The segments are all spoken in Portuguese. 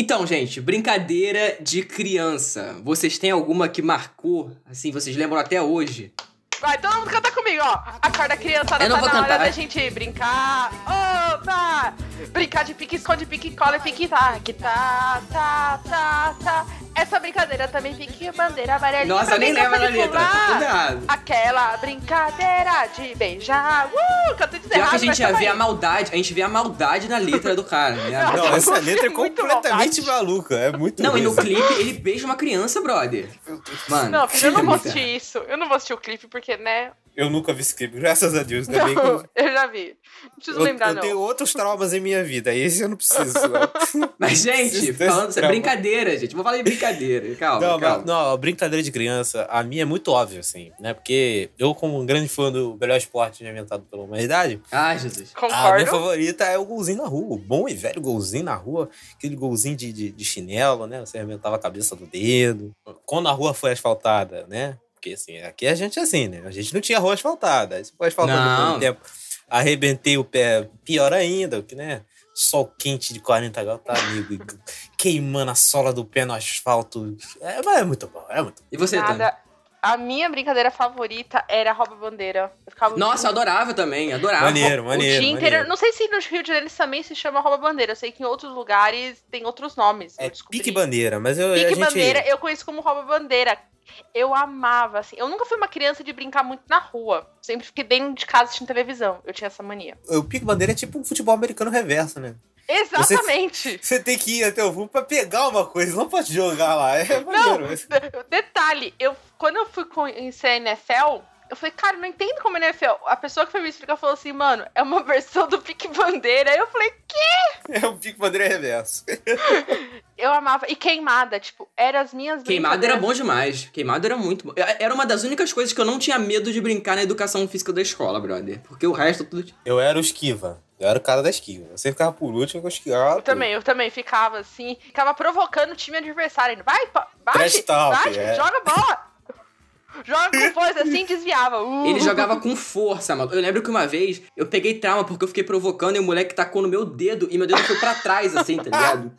Então, gente, brincadeira de criança. Vocês têm alguma que marcou? Assim, vocês lembram até hoje? Vai, todo mundo canta comigo, ó. Acorda criançada, Eu não tá vou na cantar. hora da gente brincar. Brincar de pique, esconde, pique, cola, pique, tá. Que tá, tá, tá, tá. Essa brincadeira também pique, bandeira amarelinha. Nossa, nem da pode letra, tá pular. tudo errado. Aquela brincadeira de beijar. Uh, tudo Pior errado, que a gente ia ver a maldade, a gente vê a maldade na letra do cara, né? Não, essa letra é completamente maluca. É muito Não, e no clipe ele beija uma criança, brother. Mano. Não, filho, eu não é vou assistir isso. Eu não vou assistir o clipe porque, né? Eu nunca vi esse clipe, graças a Deus. Ainda bem que eu, Não, eu já vi. Não preciso eu, lembrar, eu não. tenho outros traumas em minha vida. E esse eu não preciso. Não, Mas, gente, falando é trauma. brincadeira, gente. Vou falar de brincadeira. Calma, não, calma. mas- não, a brincadeira de criança, a minha é muito óbvia, assim, né? Porque eu, como um grande fã do melhor esporte inventado pela humanidade, Ai, Jesus. a minha Concordo. favorita é o golzinho na rua. O bom e velho golzinho na rua. Aquele golzinho de, de, de chinelo, né? Você arrebentava a cabeça do dedo. Quando a rua foi asfaltada, né? Porque assim, aqui a gente é assim, né? A gente não tinha rua asfaltada. Aí você foi asfaltando Não. por um tempo. Arrebentei o pé, pior ainda, que, né? Sol quente de 40 graus, tá, amigo? Queimando a sola do pé no asfalto. É, mas é muito bom, é muito bom. E você, Tânia? A minha brincadeira favorita era rouba bandeira. Eu ficava o Nossa, eu dia- adorava também, adorava. Maneiro, o maneiro. dia inteiro. maneiro. Não sei se no Rio de Janeiro também se chama rouba bandeira. Eu sei que em outros lugares tem outros nomes. É eu descobri. pique bandeira, mas eu. a Pique gente... bandeira, eu conheço como rouba bandeira. Eu amava, assim. Eu nunca fui uma criança de brincar muito na rua. Sempre fiquei dentro de casa assistindo televisão. Eu tinha essa mania. O pique bandeira é tipo um futebol americano reverso, né? Exatamente. Você tem que ir até o fundo pra pegar uma coisa, não pode jogar lá. É maneiro. Não, mas- detalhe, eu, quando eu fui conhecer a NFL, eu falei, cara, não entendo como é NFL. A pessoa que foi me explicar falou assim, mano, é uma versão do Pique Bandeira. Aí eu falei, É um pique bandeira reverso. eu amava. E queimada, tipo, eram as minhas Queimado era bom demais. Queimado era muito bom. Era uma das únicas coisas que eu não tinha medo de brincar na educação física da escola, brother. Porque o resto tudo. Eu era o esquiva. Eu era o cara da esquiva. Você ficava por último, eu esquivava. Eu também, eu também ficava assim, ficava provocando o time adversário. indo, Vai, bate, bate, é. joga bola. Joga com força assim, desviava. Uh. Ele jogava com força, mano. Eu lembro que uma vez eu peguei trauma porque eu fiquei provocando e o moleque tacou no meu dedo e meu dedo foi pra trás, assim, tá ligado?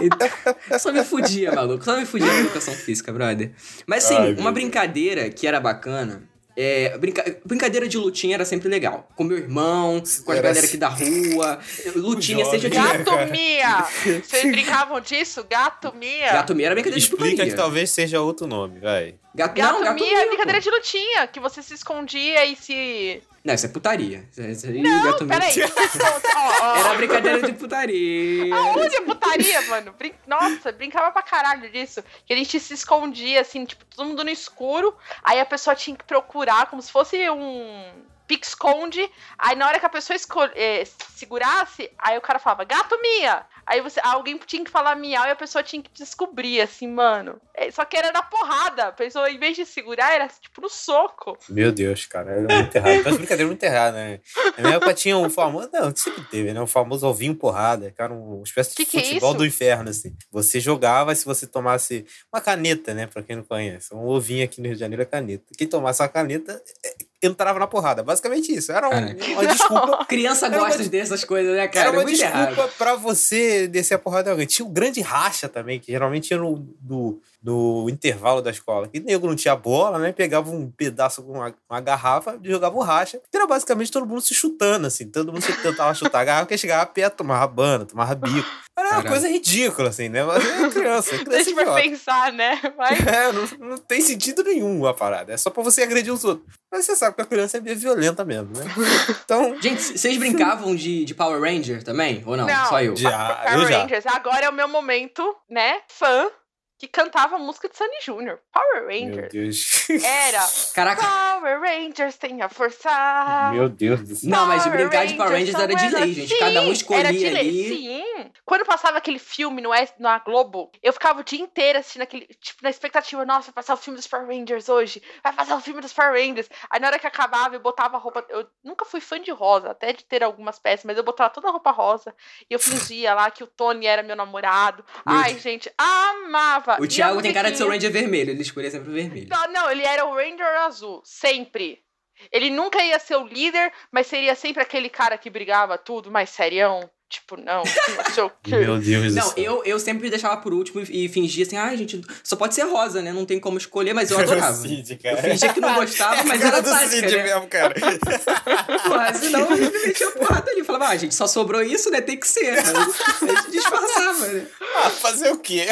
Então, só me fudia, maluco. Só me fudia na educação física, brother. Mas assim, Ai, meu uma brincadeira que era bacana. É, brinca- Brincadeira de lutinha era sempre legal. Com meu irmão, com as Era galera assim. aqui da rua. Lutinha, seja de. Gato. Gato Mia! Vocês brincavam disso? Gato Mia! Gato Mia era brincadeira de Explica putaria. que talvez seja outro nome, vai. Gato, Gato, não, gato Mia Mia, é pô. brincadeira de lutinha, que você se escondia e se. Não, isso é putaria. Isso, isso aí, Não, gato Mia- peraí. Ó, ó. Era brincadeira de putaria. Aonde é putaria, mano? Brin- Nossa, brincava pra caralho disso. Que a gente se escondia, assim, tipo, todo mundo no escuro. Aí a pessoa tinha que procurar como se fosse um pique-esconde. Aí na hora que a pessoa eh, segurasse, aí o cara falava, gato Mia! Aí você, alguém tinha que falar miau e a pessoa tinha que descobrir, assim, mano. É, Só que era na porrada. A pessoa, em vez de segurar, era tipo no soco. Meu Deus, cara, era muito errado. Mas brincadeira muito errada, né? Na minha época tinha um famoso. Não, sempre teve, né? O famoso ovinho porrada, que era uma espécie de Que que é futebol isso? do inferno, assim. Você jogava se você tomasse uma caneta, né? Pra quem não conhece. Um ovinho aqui no Rio de Janeiro é caneta. Quem tomasse uma caneta é, entrava na porrada. Basicamente isso. Era um- uma desculpa. Criança Era uma gosta de- dessas coisas, né, Era cara? É uma muito desculpa errado. pra você descer a porrada de alguém. Tinha o grande racha também, que geralmente tinha no, do, no intervalo da escola. Que nego não tinha bola, né? Pegava um pedaço com uma, uma garrafa e jogava o racha. Que era basicamente todo mundo se chutando, assim. Todo mundo se tentava chutar a garrafa, que chegava perto, tomava bana, tomava bico. Era uma coisa ridícula, assim, né? Mas é criança, a criança gente for idiota. pensar, né? Mas É, não, não tem sentido nenhum a parada. É só pra você agredir os outros. Mas você sabe que a criança é meio violenta mesmo, né? Então, Gente, vocês brincavam de, de Power Ranger também? Ou não? Não. Só eu. já, Power eu já. Rangers. Agora é o meu momento, né? Fã que cantava a música de Sunny Jr. Power Meu Rangers. Deus. Era Caraca. Power Rangers tem a força. Meu Deus do céu. Não, mas de brincar de Power Rangers era de lei, gente. Sim, Cada um escolhia era de lei, ali. Sim. Quando passava aquele filme no S- na Globo, eu ficava o dia inteiro assistindo aquele, tipo, na expectativa, nossa, vai passar o filme dos Power Rangers hoje. Vai passar o filme dos Power Rangers. Aí na hora que acabava, eu botava a roupa. Eu nunca fui fã de rosa, até de ter algumas peças, mas eu botava toda a roupa rosa. E eu fingia lá que o Tony era meu namorado. Meu Ai, gente, amava. O Thiago tem cara de ser o Ranger vermelho, ele escolhia sempre o vermelho. não, não, ele era o Ranger azul, sempre. Ele nunca ia ser o líder, mas seria sempre aquele cara que brigava tudo, mais serião. Tipo, não, não sei o quê. Meu Deus Não, eu, eu sempre deixava por último e, e fingia assim, ai, gente, só pode ser rosa, né? Não tem como escolher, mas eu adorava. Cid, Eu cara. fingia que não gostava, mas É era do tática, Cid né? mesmo, cara. Porra, senão eu me metia porrada ali. Falava, ah, gente, só sobrou isso, né? Tem que ser. Aí A gente disfarçava, né? Ah, fazer o quê?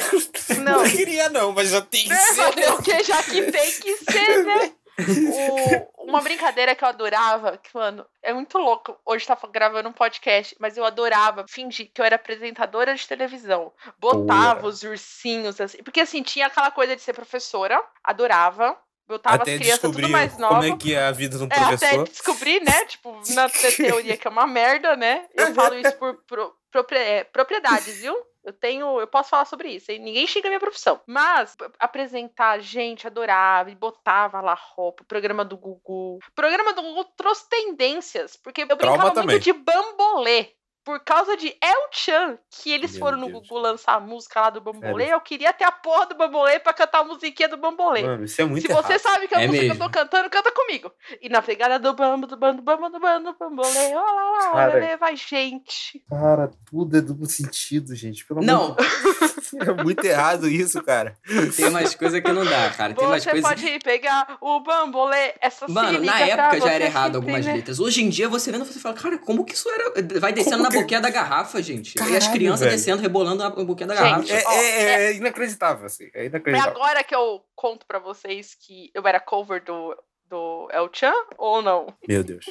Não. Não queria não, mas já tem que ser. Fazer o que já que tem que ser, né? O- uma brincadeira que eu adorava, que, mano, é muito louco. Hoje tá gravando um podcast, mas eu adorava fingir que eu era apresentadora de televisão. Botava os ursinhos, assim. Porque, assim, tinha aquela coisa de ser professora, adorava. Botava Até as crianças tudo mais como novas. é que é a vida de um É, até professor. descobrir, né? Tipo, na teoria que é uma merda, né? Eu falo isso por pro- é, propriedades, viu? Eu tenho, eu posso falar sobre isso, ninguém xinga a minha profissão. Mas apresentar, gente, adorava e botava lá roupa, programa do Gugu. O programa do Gugu trouxe tendências, porque eu brincava muito de bambolê. Por causa de El Chan, que eles Meu foram no Deus. Gugu lançar a música lá do Bambolê, eu queria ter a porra do Bambolê pra cantar a musiquinha do Bambolê. Mano, isso é muito Se você errado. sabe que a É música mesmo. que eu tô cantando, canta comigo. E na pegada do bambo, do bambo, do bambo, do bambo, do bambolê, ó lá lá, Cara. olê, vai gente. Cara, tudo é duplo sentido, gente. Pelo Não. amor de Deus. É muito errado isso, cara. Tem umas coisas que não dá, cara. Tem Você coisas. pode pegar o bambolê, essa Mano, se na época já você era errado algumas letras. Hoje em dia, você vendo, você fala, cara, como que isso era. Vai descendo Como na boquinha da garrafa, gente. e as Caralho, crianças velho. descendo, rebolando na boquinha da Gente, garrafa. É, Ó, é- é inacreditável, assim. É É inacreditável. agora que eu conto pra vocês que eu era cover do, do El Chan ou não? Meu Deus.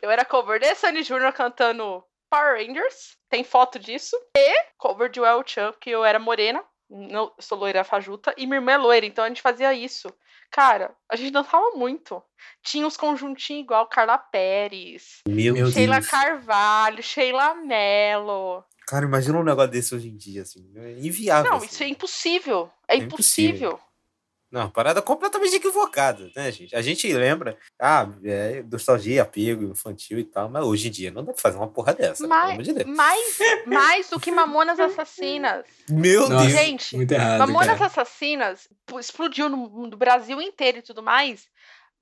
Eu era cover de Sunny Jr. cantando Power Rangers. Tem foto disso. E cover de El Chan, que eu era morena. Não, eu sou loira fajuta. E minha irmã é loira, então a gente fazia isso. Cara, a gente dançava muito. Tinha uns conjuntinhos igual Carla Pérez, Meu, Meu Deus. Sheila Carvalho, Sheila Mello. Cara, imagina um negócio desse hoje em dia, assim. É inviável. Não, assim. isso é impossível. É, É impossível. impossível. Não, parada completamente equivocada, né, gente? A gente lembra, ah, é nostalgia, apego infantil e tal, mas hoje em dia não dá pra fazer uma porra dessa, pelo Mais, amor de Deus. mais, mais do que Mamonas Assassinas. Meu Nossa. Deus! Gente, Muito errado. Mamonas cara. Assassinas explodiu no, no Brasil inteiro e tudo mais.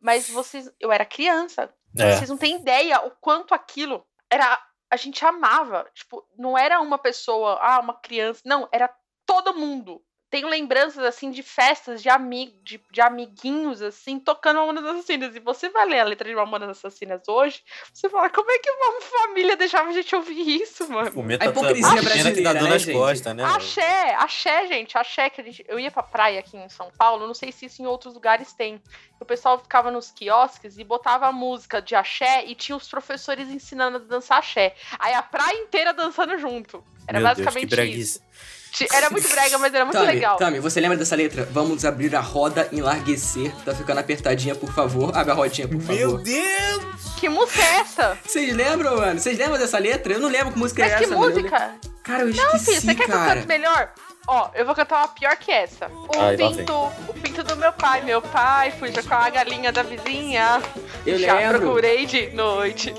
Mas vocês. Eu era criança. É. Vocês não têm ideia o quanto aquilo era. A gente amava. Tipo, não era uma pessoa, ah, uma criança. Não, era todo mundo. Tenho lembranças, assim, de festas, de, ami de, de amiguinhos, assim, tocando Mamonas Assassinas. E você vai ler a letra de Mamonas Assassinas hoje, você fala, como é que uma família deixava a gente ouvir isso, mano? Momento A hipocrisia que dá brasileira, dor né, nas gente? costas, né? Axé, axé, gente, axé, que a gente, eu ia pra praia aqui em São Paulo, não sei se isso em outros lugares tem. O pessoal ficava nos quiosques e botava a música de axé e tinha os professores ensinando a dançar axé. Aí a praia inteira dançando junto. Era Meu Deus, que basicamente breguice. isso. Era muito brega, mas era muito Tami, legal. Tami, você lembra dessa letra? Vamos abrir a roda, enlarguecer. Tá ficando apertadinha, por favor. Abre a rodinha, por Meu favor. Deus! Que música é essa? Vocês lembram, mano? Vocês lembram dessa letra? Eu não lembro que música Mas é que essa. mano. Eu música? lembro- Cara, eu Não, esqueci, filho, você quer que eu cara. cante melhor? Ó, eu vou cantar uma pior que essa. O Ai, pinto, o pinto do meu pai. Meu pai fuja com a galinha da vizinha. Eu Já lembro. procurei de noite,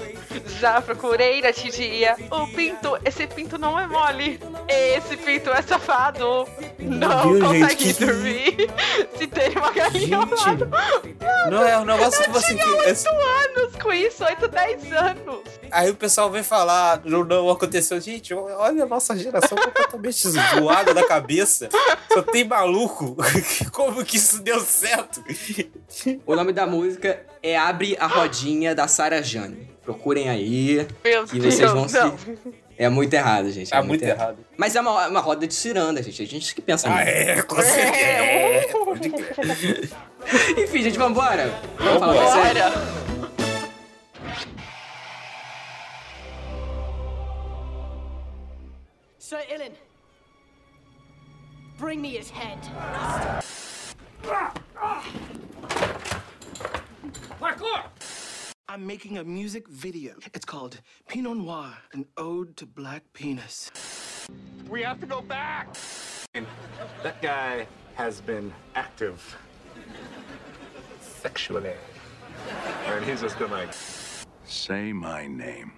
já procurei de dia. O pinto, esse pinto não é mole. Esse pinto é safado. Não Deus, gente, consegue que- dormir. Se tem uma galinha ao lado. Gente, não é um negócio que você. Oito anos com isso, 8, 10 anos. Aí o pessoal vem falar, não, não aconteceu. Gente, olha a nossa geração completamente zoada da cabeça. Só tem maluco. Como que isso deu certo? O nome da música é Abre a Rodinha da Sarah Jane. Procurem aí. Meu Que Deus, vocês vão se- não. É muito errado, gente. É Tá muito errado. Mas é uma, uma roda de ciranda, gente. A gente que pensa Ah, nisso. é, com certeza. É. Enfim, gente, vambora. Vamos falar mais Vambora. sério. Sir Ilan, bring me his head. I'm making a music video. It's called Pinot Noir, an ode to black penis. We have to go back. That guy has been active sexually. And he's just been like, Say my name.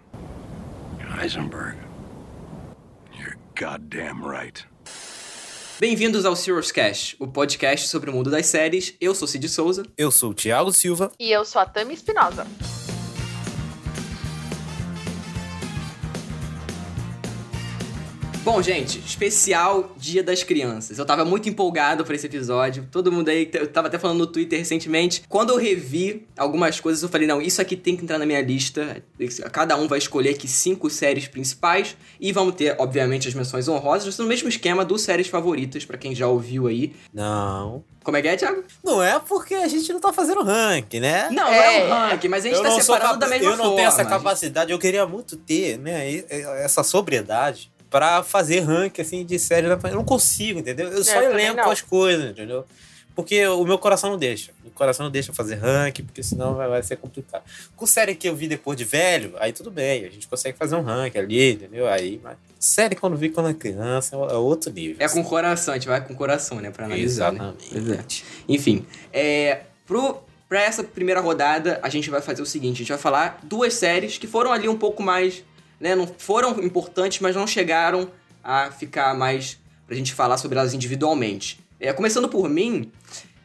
Heisenberg. Goddamn right. Bem-vindos ao Serious Cast, o podcast sobre o mundo das séries. Eu sou Cid Souza. Eu sou o Thiago Silva. E eu sou a Tami Espinosa. Bom, gente, especial Dia das Crianças. Eu tava muito empolgado pra esse episódio. Todo mundo aí, eu tava até falando no Twitter recentemente. Quando eu revi algumas coisas, eu falei, não, isso aqui tem que entrar na minha lista. Cada um vai escolher aqui cinco séries principais. E vamos ter, obviamente, as menções honrosas, no mesmo esquema dos séries favoritas, pra quem já ouviu aí. Não. Como é que é, Thiago? Não é porque a gente não tá fazendo ranking, né? Não, não é, um ranking, mas a gente eu tá separando da mesma Eu não forma. tenho essa capacidade. Eu queria muito ter, né, essa sobriedade pra fazer ranking, assim, de série. Eu não consigo, entendeu? Eu só eu também elenco as coisas, entendeu? Porque o meu coração não deixa. O coração não deixa fazer ranking, porque senão vai, vai ser complicado. Com série que eu vi depois de velho, aí tudo bem. A gente consegue fazer um ranking ali, entendeu? Aí, mas série quando vi quando era criança é outro nível. É com o coração, a gente vai com coração, né? Pra analisar. né? Exatamente. Pois é. Enfim, é, pro, pra essa primeira rodada, a gente vai fazer o seguinte: a gente vai falar duas séries que foram ali um pouco mais. Né, não foram importantes, mas não chegaram a ficar mais pra gente falar sobre elas individualmente. É, começando por mim,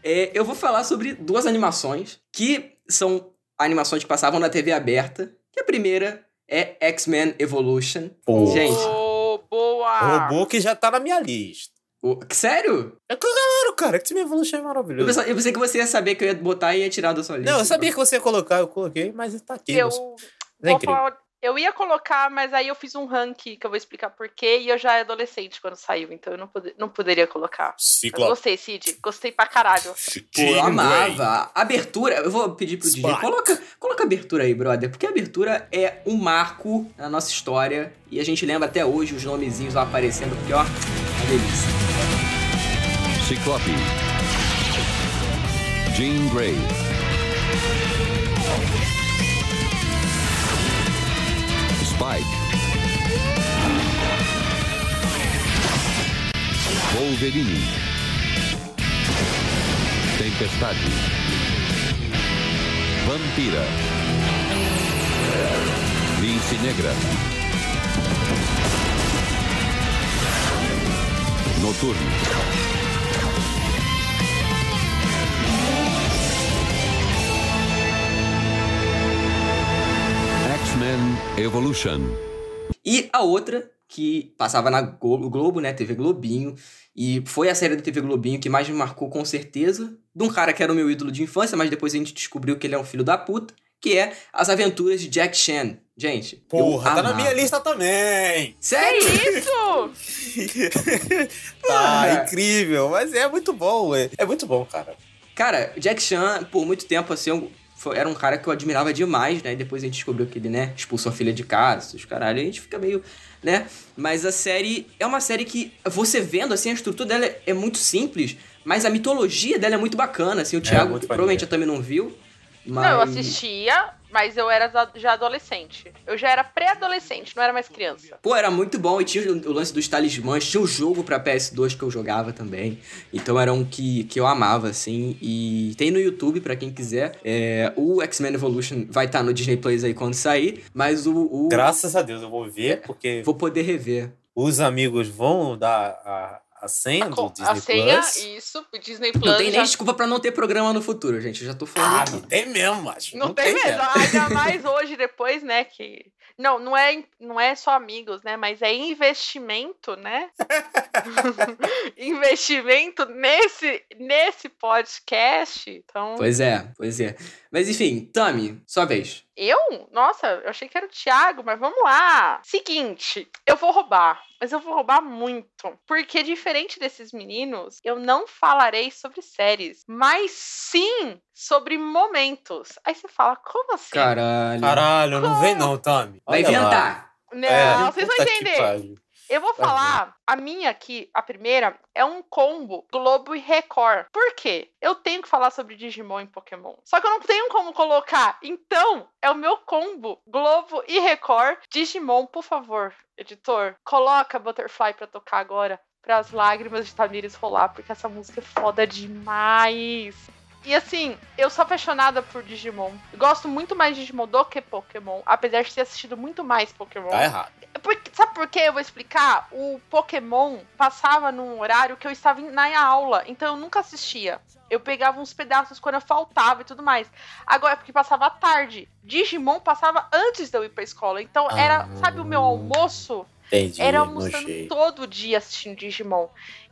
é, eu vou falar sobre duas animações que são animações que passavam na TV aberta. Que a primeira é X-Men Evolution. Pô. Gente, Ô, boa! Robô que já tá na minha lista. o- sério? É claro, cara, Time Evolution é Eu maravilhoso. pensei, eu pensei que você ia saber que eu ia botar e ia tirar da sua lista. Não, eu sabia que você ia colocar, eu coloquei, mas tá aqui. Eu, vou É incrível. falar- eu ia colocar, mas aí eu fiz um ranking que eu vou explicar porquê, e eu já era adolescente quando saiu, então eu não, pode- não poderia colocar. Mas Ciclo. gostei, Cid. Gostei pra caralho. Pô, eu amava. Abertura, eu vou pedir pro DJ, Spot. coloca, coloca a abertura aí, brother, porque a abertura é um marco na nossa história e a gente lembra até hoje os nomezinhos lá aparecendo, porque ó, uma delícia. Ciclope. Jean Grey. Spike. Wolverine. Tempestade. Vampira. Lince Negra. Noturno. X-Men Evolution. E a outra, que passava na Glo- Globo, né, TV Globinho, e foi a série da TV Globinho que mais me marcou com certeza, de um cara que era o meu ídolo de infância, mas depois a gente descobriu que ele é um filho da puta, que é As Aventuras de Jack Chan. Gente, Porra, tá na minha lista também. Sério? Isso! tá incrível, mas é muito bom, é, é muito bom, cara. Cara, o Jack Chan, por muito tempo, assim, foi- era um cara que eu admirava demais, né? E depois a gente descobriu que ele, né, expulsou a filha de casa, os caralho. A gente fica meio, né? Mas a série é uma série que, você vendo, assim, a estrutura dela é, é muito simples, mas a mitologia dela é muito bacana, assim. O Thiago muito provavelmente maneiro. também não viu, mas... Não, eu assistia, mas eu era já adolescente. Eu já era pré-adolescente, não era mais criança. Pô, era muito bom. E tinha o, lance dos talismãs. Tinha o jogo pra PS2 que eu jogava também. Então era um que, que eu amava, assim. E tem no YouTube, pra quem quiser. É, o X-Men Evolution vai estar no Disney Plus aí quando sair. Mas o... o- Graças a Deus eu vou ver, porque Vou poder rever. os amigos vão dar a, a senha A, do Disney a senha, Plus. isso, o Disney Plus. Não tem nem já- desculpa pra não ter programa no futuro, gente. Eu já tô falando. Ah, aqui. não tem mesmo, macho. Não, tem mesmo. Ainda mais hoje, depois, né? Que. Não, não é, não é só amigos, né? Mas é investimento, né? investimento nesse, nesse podcast. Então. Pois é, pois é. Mas enfim, Tami, sua vez. Eu? Nossa, eu achei que era o Thiago, mas vamos lá. Seguinte, eu vou roubar, mas eu vou roubar muito. Porque, diferente desses meninos, eu não falarei sobre séries, mas sim sobre momentos. Aí você fala, como assim? Caralho. Caralho, não vem não, Tami. Vai lá. inventar. Não, É, vocês vão entender. Eu vou falar, a minha aqui, a primeira, é um combo Globo e Record. Por quê? Eu tenho que falar sobre Digimon e Pokémon. Só que eu não tenho como colocar. Então, é o meu combo Globo e Record. Digimon, por favor, editor, coloca Butterfly pra tocar agora. Para as lágrimas de Tamires rolar, porque essa música é foda demais. E assim, eu sou apaixonada por Digimon. Eu gosto muito mais de Digimon do que Pokémon, apesar de ter assistido muito mais Pokémon. Tá errado. Porque- sabe por quê? Eu vou explicar. O Pokémon passava num horário que eu estava na aula, então eu nunca assistia. Eu pegava uns pedaços quando eu faltava e tudo mais. Agora, porque passava à tarde. Digimon passava antes de eu ir pra escola. Então era, Ah. sabe o meu almoço? Entendi, Era almoçando todo dia assistindo Digimon.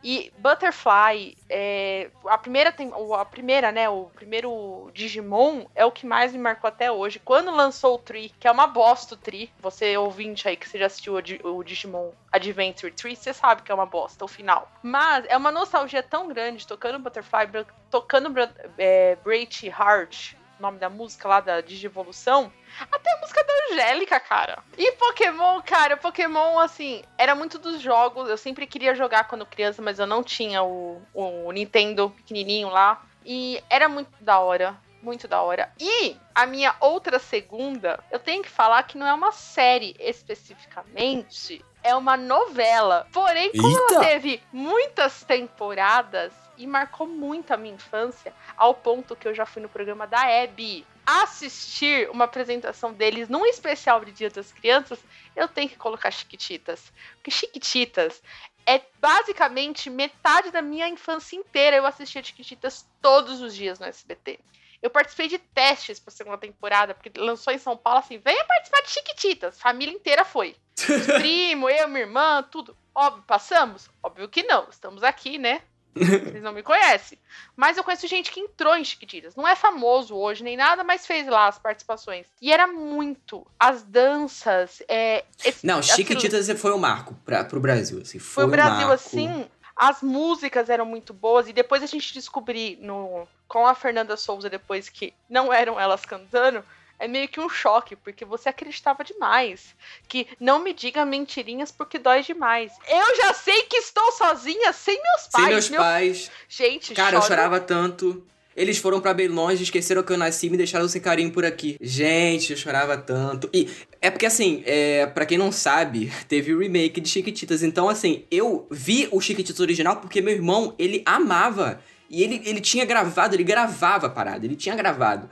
E Butterfly, é, a primeira tem, a primeira, né, o primeiro Digimon é o que mais me marcou até hoje. Quando lançou o Tree, que é uma bosta o Tree, você ouvinte aí que você já assistiu o, o Digimon Adventure Tree, você sabe que é uma bosta o final. Mas é uma nostalgia tão grande tocando Butterfly, tocando é, Heart, nome da música lá da Digivolução. Até a música da Angélica, cara. E Pokémon, cara, Pokémon, assim, era muito dos jogos. Eu sempre queria jogar quando criança, mas eu não tinha o, o Nintendo pequenininho lá. E era muito da hora. Muito da hora. E a minha outra segunda, eu tenho que falar que não é uma série especificamente, é uma novela. Porém, como ela Eita! teve muitas temporadas e marcou muito a minha infância, ao ponto que eu já fui no programa da Abby assistir uma apresentação deles num especial de Dia das Crianças, eu tenho que colocar Chiquititas. Porque Chiquititas é basicamente metade da minha infância inteira. Eu assistia Chiquititas todos os dias no SBT. Eu participei de testes pra segunda temporada, porque lançou em São Paulo assim: venha participar de Chiquititas. Família inteira foi. Os primo, eu, minha irmã, tudo. Óbvio, passamos? Óbvio que não. Estamos aqui, né? Vocês não me conhecem. Mas eu conheço gente que entrou em Chiquititas. Não é famoso hoje nem nada, mas fez lá as participações. E era muito. As danças. É, esse- Não, aquilo- Chiquititas foi o marco pra, pro Brasil, assim. Foi, Foi o Brasil, marco. assim. As músicas eram muito boas. E depois a gente descobrir no, com a Fernanda Souza, depois que não eram elas cantando. É meio que um choque, porque você acreditava demais. Que não me diga mentirinhas porque dói demais. Eu já sei que estou sozinha sem meus pais. Sem meus Meu- pais. Gente, Cara, eu choro. chorava tanto. Eles foram pra bem longe, esqueceram que eu nasci e me deixaram sem carinho por aqui. Gente, eu chorava tanto. E é porque, assim, é, para quem não sabe, teve o remake de Chiquititas. Então, assim, eu vi o Chiquititas original porque meu irmão, ele amava. E ele, ele tinha gravado, ele gravava a parada, ele tinha gravado.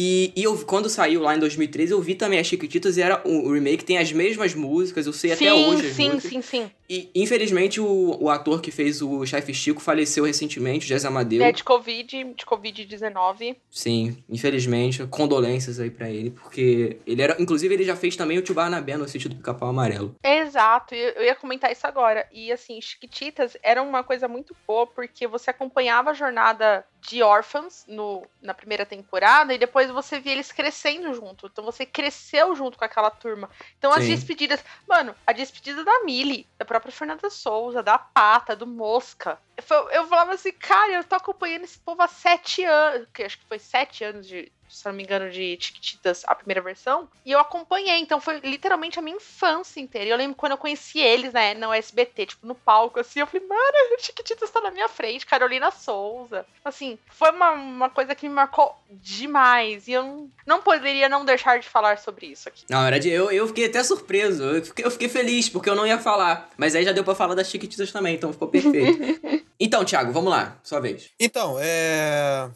E, e eu, quando saiu lá em 2013, eu vi também as Chiquititas e era o, remake, tem as mesmas músicas, eu sei até sim, hoje as sim, músicas. sim, sim. E, infelizmente, o, o ator que fez o chefe Chico faleceu recentemente, Jazz Amadeu. É de Covid, de Covid-19. Sim, infelizmente, condolências aí pra ele, porque ele era. Inclusive, ele já fez também o Tio Barnabé no sítio do Pica-Pau Amarelo. Exato, eu ia comentar isso agora. E assim, Chiquititas era uma coisa muito boa, porque você acompanhava a jornada de órfãos no, na primeira temporada e depois você via eles crescendo junto. Então você cresceu junto com aquela turma. Então as Sim. despedidas. Mano, a despedida da Millie, da própria Fernanda Souza, da Pata, do Mosca. Foi- Eu falava assim, cara, eu tô acompanhando esse povo há sete anos. Que acho que foi sete anos de. Se não me engano, de Chiquititas, a primeira versão. E eu acompanhei, então foi literalmente a minha infância inteira. E eu lembro quando eu conheci eles, né, no SBT, tipo, no palco, assim, eu falei, mano, o Chiquititas tá na minha frente, Carolina Souza. Assim, foi uma, uma coisa que me marcou demais. E eu não, não poderia não deixar de falar sobre isso aqui. Na verdade, eu, eu fiquei até surpreso. Eu fiquei, eu fiquei feliz, porque eu não ia falar. Mas aí já deu pra falar das Chiquititas também, então ficou perfeito. então, Thiago, vamos lá, sua vez. Então, é.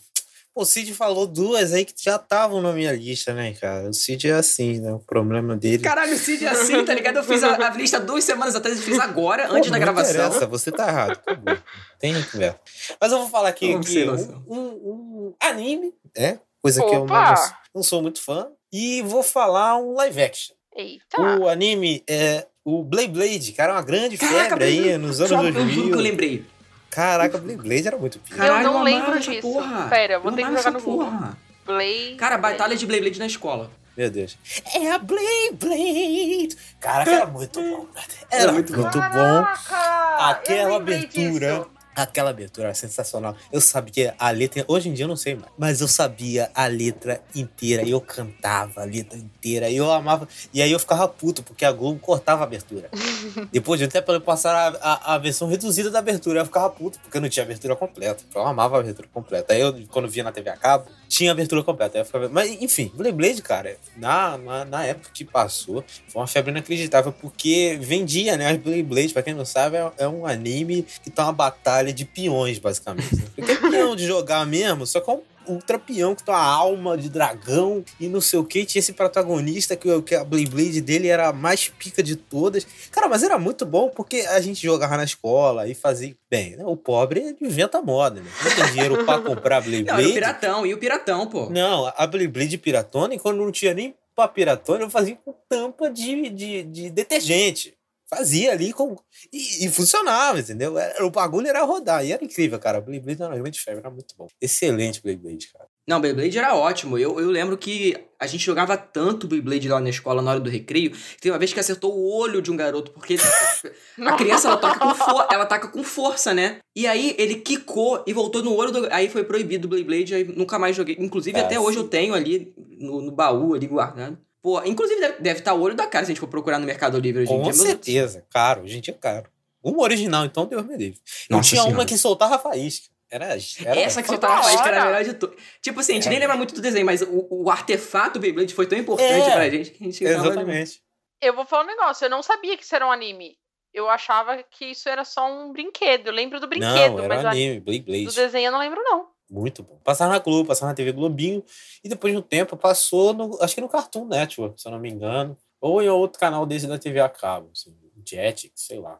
O Cid falou duas aí que já estavam na minha lista, né, cara? O Cid é assim, né? O problema dele. Caralho, o Cid é assim, tá ligado? Eu fiz a, a lista duas semanas atrás e fiz agora, Pô, antes da não gravação. interessa, você tá errado. Acabou. Tem conversa. Mas eu vou falar aqui, aqui um, um- um anime, né? Coisa que eu não, Opa! não sou muito fã. E vou falar um live action. Eita. O anime é o Blade Blade, cara, é uma grande Caraca, febre aí nos anos Só- eu juro 2000. que eu lembrei. Caraca, Blade Blade era muito. Caralho, eu não eu lembro disso. porra. Pera, vou Eu ter que jogar no essa Google. porra. Blade. Cara, batalha de Beyblade na escola. Meu Deus. É a Blade Blade. Caraca, era muito bom. Era, Era muito, muito bom. Caraca! Aquela abertura. disso. Aquela abertura era sensacional. Eu sabia a letra. Hoje em dia eu não sei mais. Mas eu sabia a letra inteira. Eu cantava a letra inteira. E eu amava. E aí eu ficava puto, porque a Globo cortava a abertura. Depois de tempo eu passar a, a, a versão reduzida da abertura. Eu ficava puto, porque eu não tinha abertura completa. Eu amava a abertura completa. Aí eu, quando via na TV a cabo, tinha abertura completa. Eu ficava... Mas enfim, Blade Blade, cara, na, na, na época que passou, foi uma febre inacreditável, porque vendia, né? As Blade pra quem não sabe, é, é um anime que tá uma batalha de peões, basicamente. Porque é peão de jogar mesmo, só que é um ultra peão tem uma alma de dragão e não sei o que. Tinha esse protagonista que, que a Blade Blade dele era a mais pica de todas. Cara, mas era muito bom porque a gente jogava na escola e fazia. Bem, né? o pobre inventa moda, né? Não tem dinheiro pra comprar Blade Não, o. Piratão, e o Piratão, pô. Não, a Blade Blade Piratone, quando não tinha nem pra Piratone, eu fazia com tampa de, de, de detergente. Fazia ali com. E, e funcionava, entendeu? Era- o bagulho era rodar. E era incrível, cara. O Blade Blade era uma grande febre, era muito bom. Excelente Blade Blade, cara. Não, Beyblade era ótimo. Eu, eu lembro que a gente jogava tanto Beyblade lá na escola na hora do recreio. que Tem uma vez que acertou o olho de um garoto, porque a criança ela toca com for- ela taca com força, né? E aí ele quicou e voltou no olho do. Aí foi proibido o Beyblade, aí nunca mais joguei. Inclusive, Ah, até hoje sim. eu tenho ali no, no baú ali guardado. Pô, inclusive deve, deve estar o olho da cara se a gente for procurar no Mercado Livre hoje em Com dia. Deus. certeza. Caro, hoje em dia é caro. Uma original, então, Deus me livre. Não Nossa tinha uma Senhora. que soltava faísca. Era, era Essa que soltava a faísca era a melhor de tudo. Tipo assim, a gente É. nem lembra muito do desenho, mas o, o artefato Beyblade foi tão importante É. pra gente que a gente Exatamente. Eu vou falar um negócio, eu não sabia que isso era um anime. Eu achava que isso era só um brinquedo. Eu lembro do brinquedo, não, era mas um anime, Blade do Blade. desenho eu não lembro, não. Muito bom. Passava na Globo, passava na TV Globinho. E depois de um tempo passou, no, acho que no Cartoon Network, se eu não me engano. Ou em outro canal desse da TV a cabo, assim, Jetix, sei lá.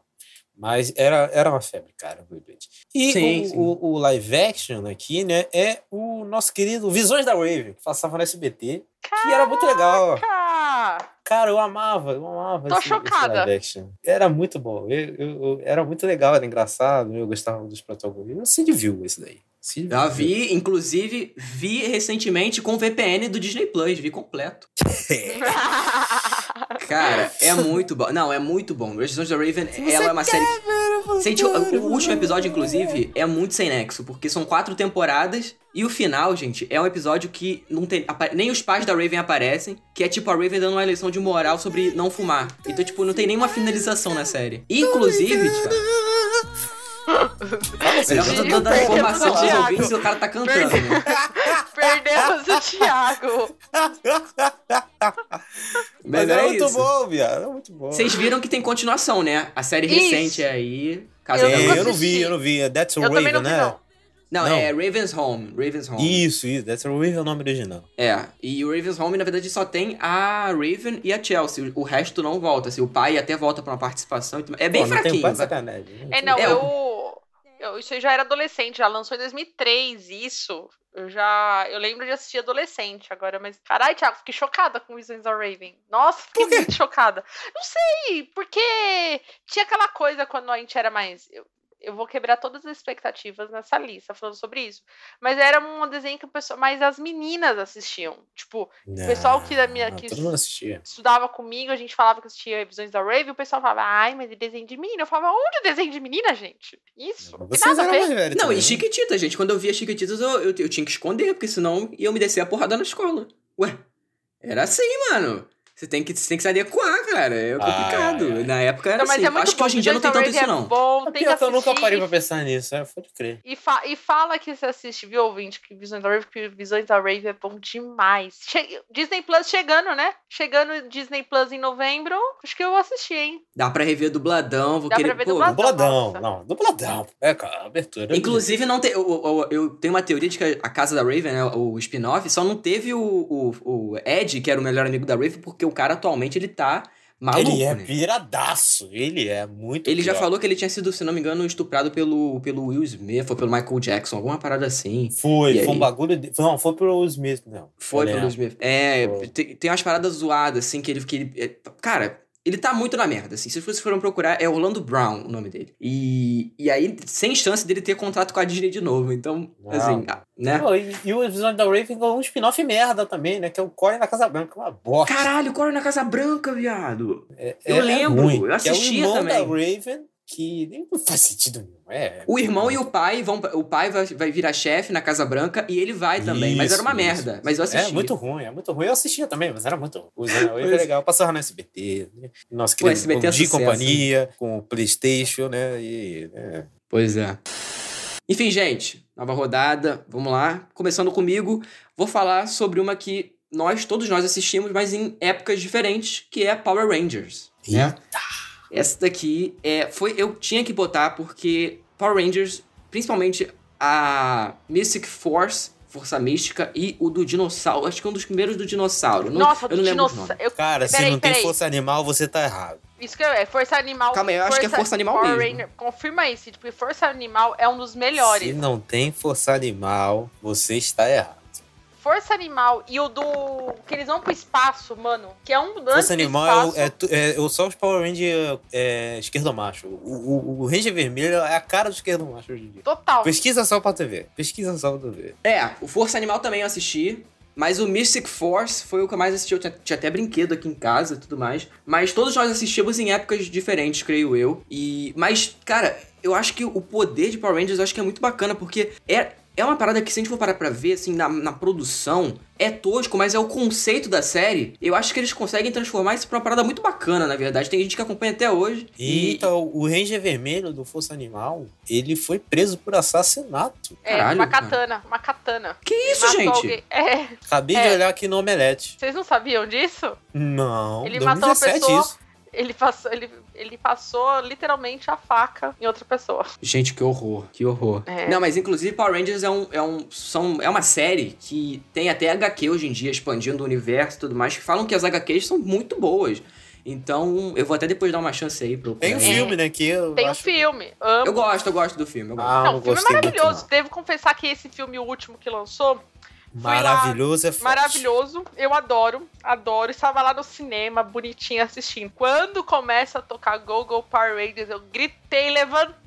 Mas era, era uma febre, cara, o Beyblade. E Sim, o, sim. O, o live action aqui, né, é o nosso querido Visões da Wave, que passava no SBT, que era muito legal. Caraca! Cara, eu amava, eu amava Tô esse, esse chocada. live action. Era muito bom. Eu, eu- eu- era muito legal, era engraçado, eu gostava dos protagonistas. Você viu esse daí. Cid Já viu. vi, inclusive, vi recentemente com o VPN do Disney Plus, vi completo. Cara, é muito bom. Não, é muito bom. Resident of the Raven, ela é uma série. Sente, o, o último episódio, inclusive, é muito sem nexo, porque são quatro temporadas e o final, gente, é um episódio que não tem. Nem os pais da Raven aparecem, que é tipo a Raven dando uma lição de moral sobre não fumar. Então, tipo, não tem nenhuma finalização na série. Inclusive, Thiago. Eu tô dando informação o pros ouvintes e o cara tá cantando. né? Perdemos o Thiago. Mas era é muito isso. bom, viado. Era muito bom. Vocês viram que tem continuação, né? A série Isso. recente aí. Casa Eu da É, eu não vi, eu não vi. É That's a Eu Raven, não vi, né? não. Não, Não. é Raven's Home. Raven's Home. Isso, isso. That's a Raven é o nome original. É. E o Raven's Home, na verdade, só tem a Raven e a Chelsea. O resto não volta. Assim, o pai até volta pra uma participação. É bem Pô, não tem fraquinho. quase vai. sacanagem. É, não, É, eu, eu. Isso aí já era adolescente, já lançou em 2003, isso. Eu já. Eu lembro de assistir adolescente agora, mas. Caralho, Thiago, fiquei chocada com Visions of Raven. Nossa, fiquei muito chocada. Não sei, porque tinha aquela coisa quando a gente era mais. Eu, eu vou quebrar todas as expectativas nessa lista falando sobre isso. Mas era um desenho que o pessoal. Mas as meninas assistiam. Tipo, O pessoal que da minha- que- mundo assistia. estudava comigo, a gente falava que assistia Visões da Raven, o pessoal falava, ai, mas é desenho de menina. Eu falava, onde é desenho de menina, gente? Isso. Não Vocês nada a eram. Não, também, e Chiquititas, gente. Quando eu via Chiquititas, eu, eu, eu tinha que esconder, porque senão iam me descer a porrada na escola. Ué, era assim, mano. Você tem que, você tem que se adequar, cara. É complicado. Ai, ai. Na época era Não, mas assim. é muito Acho que bom. hoje em dia não tem tanto isso, Raven não. É bom, É tem que que eu nunca parei pra pensar nisso, é, pode crer. E, fa- e fala que você assiste, viu, ouvinte? Que Visões da Raven, que Visões da Raven é bom demais. Che- Disney Plus chegando, né? Chegando Disney Plus em novembro. Acho que eu vou assistir, hein? Dá pra rever dubladão. Vou Dá querer, pra ver pô, dubladão. Dubladão, nossa. não, dubladão. É, cara, abertura. Inclusive, não tem. Eu, eu, eu tenho uma teoria de que a Casa da Raven, né, o spin-off, só não teve o, o, o Ed, que era o melhor amigo da Raven, porque o cara atualmente ele tá maluco. Ele é né? piradaço, ele é muito Ele já pior. falou que ele tinha sido, se não me engano, estuprado pelo, pelo Will Smith ou pelo Michael Jackson, alguma parada assim. Foi, E foi um aí? bagulho. De... Não, foi pro Will Smith, não. Foi pelo Will lembro. Smith. É, tem, tem umas paradas zoadas, assim, que ele. Que ele é, cara, ele tá muito na merda, assim. Se vocês forem procurar, é Orlando Brown o nome dele. E, e aí, sem chance dele ter contrato com a Disney de novo. Então, Não. assim, né? Pô, e, e o episódio da Raven ganhou um spin-off merda também, né? Que é o Corey na Casa Branca, uma bosta. Caralho, Corre na Casa Branca, viado. É- eu é lembro, ruim, eu que é o assistia irmão também. da Raven, que nem não faz sentido nenhum. É, O irmão e o pai vão. O pai vai, vai virar chefe na Casa Branca e ele vai também. mas era uma Isso, merda. isso. Mas eu assisti. É muito ruim, é muito ruim. Eu assistia também, mas era muito ruim. O é Pois- legal. Passava no SBT, né? Pô, querido SBT é de companhia, com o Playstation, né? E, é. Pois é. Enfim, gente, nova rodada, vamos lá. Começando comigo, vou falar sobre uma que nós, todos nós assistimos, mas em épocas diferentes, que é Power Rangers. Né? Essa daqui é, foi, eu tinha que botar porque Power Rangers, principalmente a Mystic Force, Força Mística, e o do dinossauro, acho que é um dos primeiros do dinossauro. Não- Nossa, eu do não lembro os dinossauro. Eu- Cara, se Peraí, não tem peraí. força animal, você tá errado. Isso que é Força Animal. Calma aí, eu acho que é Força Animal Power mesmo. Ranger- confirma isso, tipo, Força Animal é um dos melhores. Se não tem força animal, você está errado. Força Animal e o do. que eles vão pro espaço, mano. Que é um antes Força Animal é, é, é, só os Power Ranger é, esquerdo macho. O, o, o Ranger vermelho é a cara do esquerdo macho hoje em dia. Total. Pesquisa só pra TV. Pesquisa só pra TV. É, o Força Animal também eu assisti. Mas o Mystic Force foi o que eu mais assisti. Eu tinha, tinha até brinquedo aqui em casa e tudo mais. Mas todos nós assistimos em épocas diferentes, creio eu. E. Mas, cara, eu acho que o poder de Power Rangers eu acho que é muito bacana, porque é. É uma parada que, se a gente for parar pra ver, assim, na, na produção, é tosco, mas é o conceito da série. Eu acho que eles conseguem transformar isso pra uma parada muito bacana, na verdade. Tem gente que acompanha até hoje. E, então, o Ranger vermelho do Força Animal, ele foi preso por assassinato. É, Caralho, uma cara. katana, uma katana. Que isso, gente? É, Acabei É. de olhar aqui no Omelete. vocês não sabiam disso? Não, Ele matou uma 2017 pessoa. isso. Ele passou, ele, ele passou literalmente a faca em outra pessoa. Gente, que horror, que horror. É. Não, mas inclusive Power Rangers é, um, é, um, são, é uma série que tem até HQ hoje em dia, expandindo o universo e tudo mais, que falam que as HQs são muito boas. Então, eu vou até depois dar uma chance aí pro. Tem um filme, né? Que eu Tem um acho... filme. Amo. Eu gosto, eu gosto do filme. Eu gosto. Ah, não, o filme é maravilhoso. Devo confessar que esse filme, o último que lançou, Maravilhoso é forte. Maravilhoso, eu adoro, adoro. Estava lá no cinema, bonitinho assistindo. Quando começa a tocar Go Go Power Rangers, eu gritei, levantei.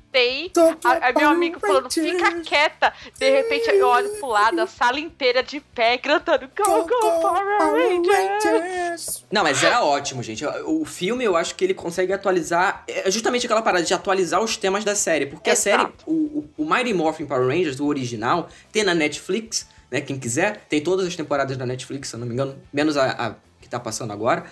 A- Aí meu amigo falando, fica quieta. De repente eu olho pro lado, a sala inteira de pé, cantando Go Go Power Rangers. Não, mas era ótimo, gente. O filme, eu acho que ele consegue atualizar. É justamente aquela parada de atualizar os temas da série. Porque a Exato. série, o, o, o Mighty Morphin Power Rangers, do original, tem na Netflix, né? Quem quiser. Tem todas as temporadas da Netflix, se eu não me engano. Menos a, a que tá passando agora.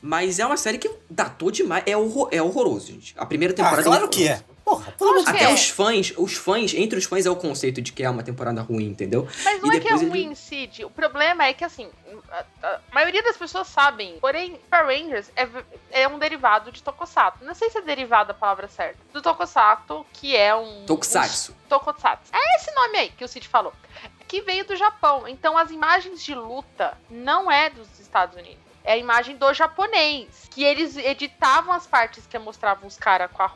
Mas é uma série que datou demais. É, horror, é horroroso, gente. A primeira Ah, temporada claro é que é. Porra, pelo Até é. os fãs, os fãs, entre os fãs é o conceito de que é uma temporada ruim, entendeu? Mas não E é que é depois ele- ruim, Cid. O problema é que, assim, a, a maioria das pessoas sabem. Porém, Power Rangers é, é um derivado de Tokusatsu. Não sei se é derivado a palavra certa. Do Tokusatsu, que é um... Tokusatsu. um- Tokusatsu. É esse nome aí que o Cid falou. Que veio do Japão. Então, as imagens de luta não é dos Estados Unidos. É a imagem do japonês. Que eles editavam as partes que mostravam os caras com, a-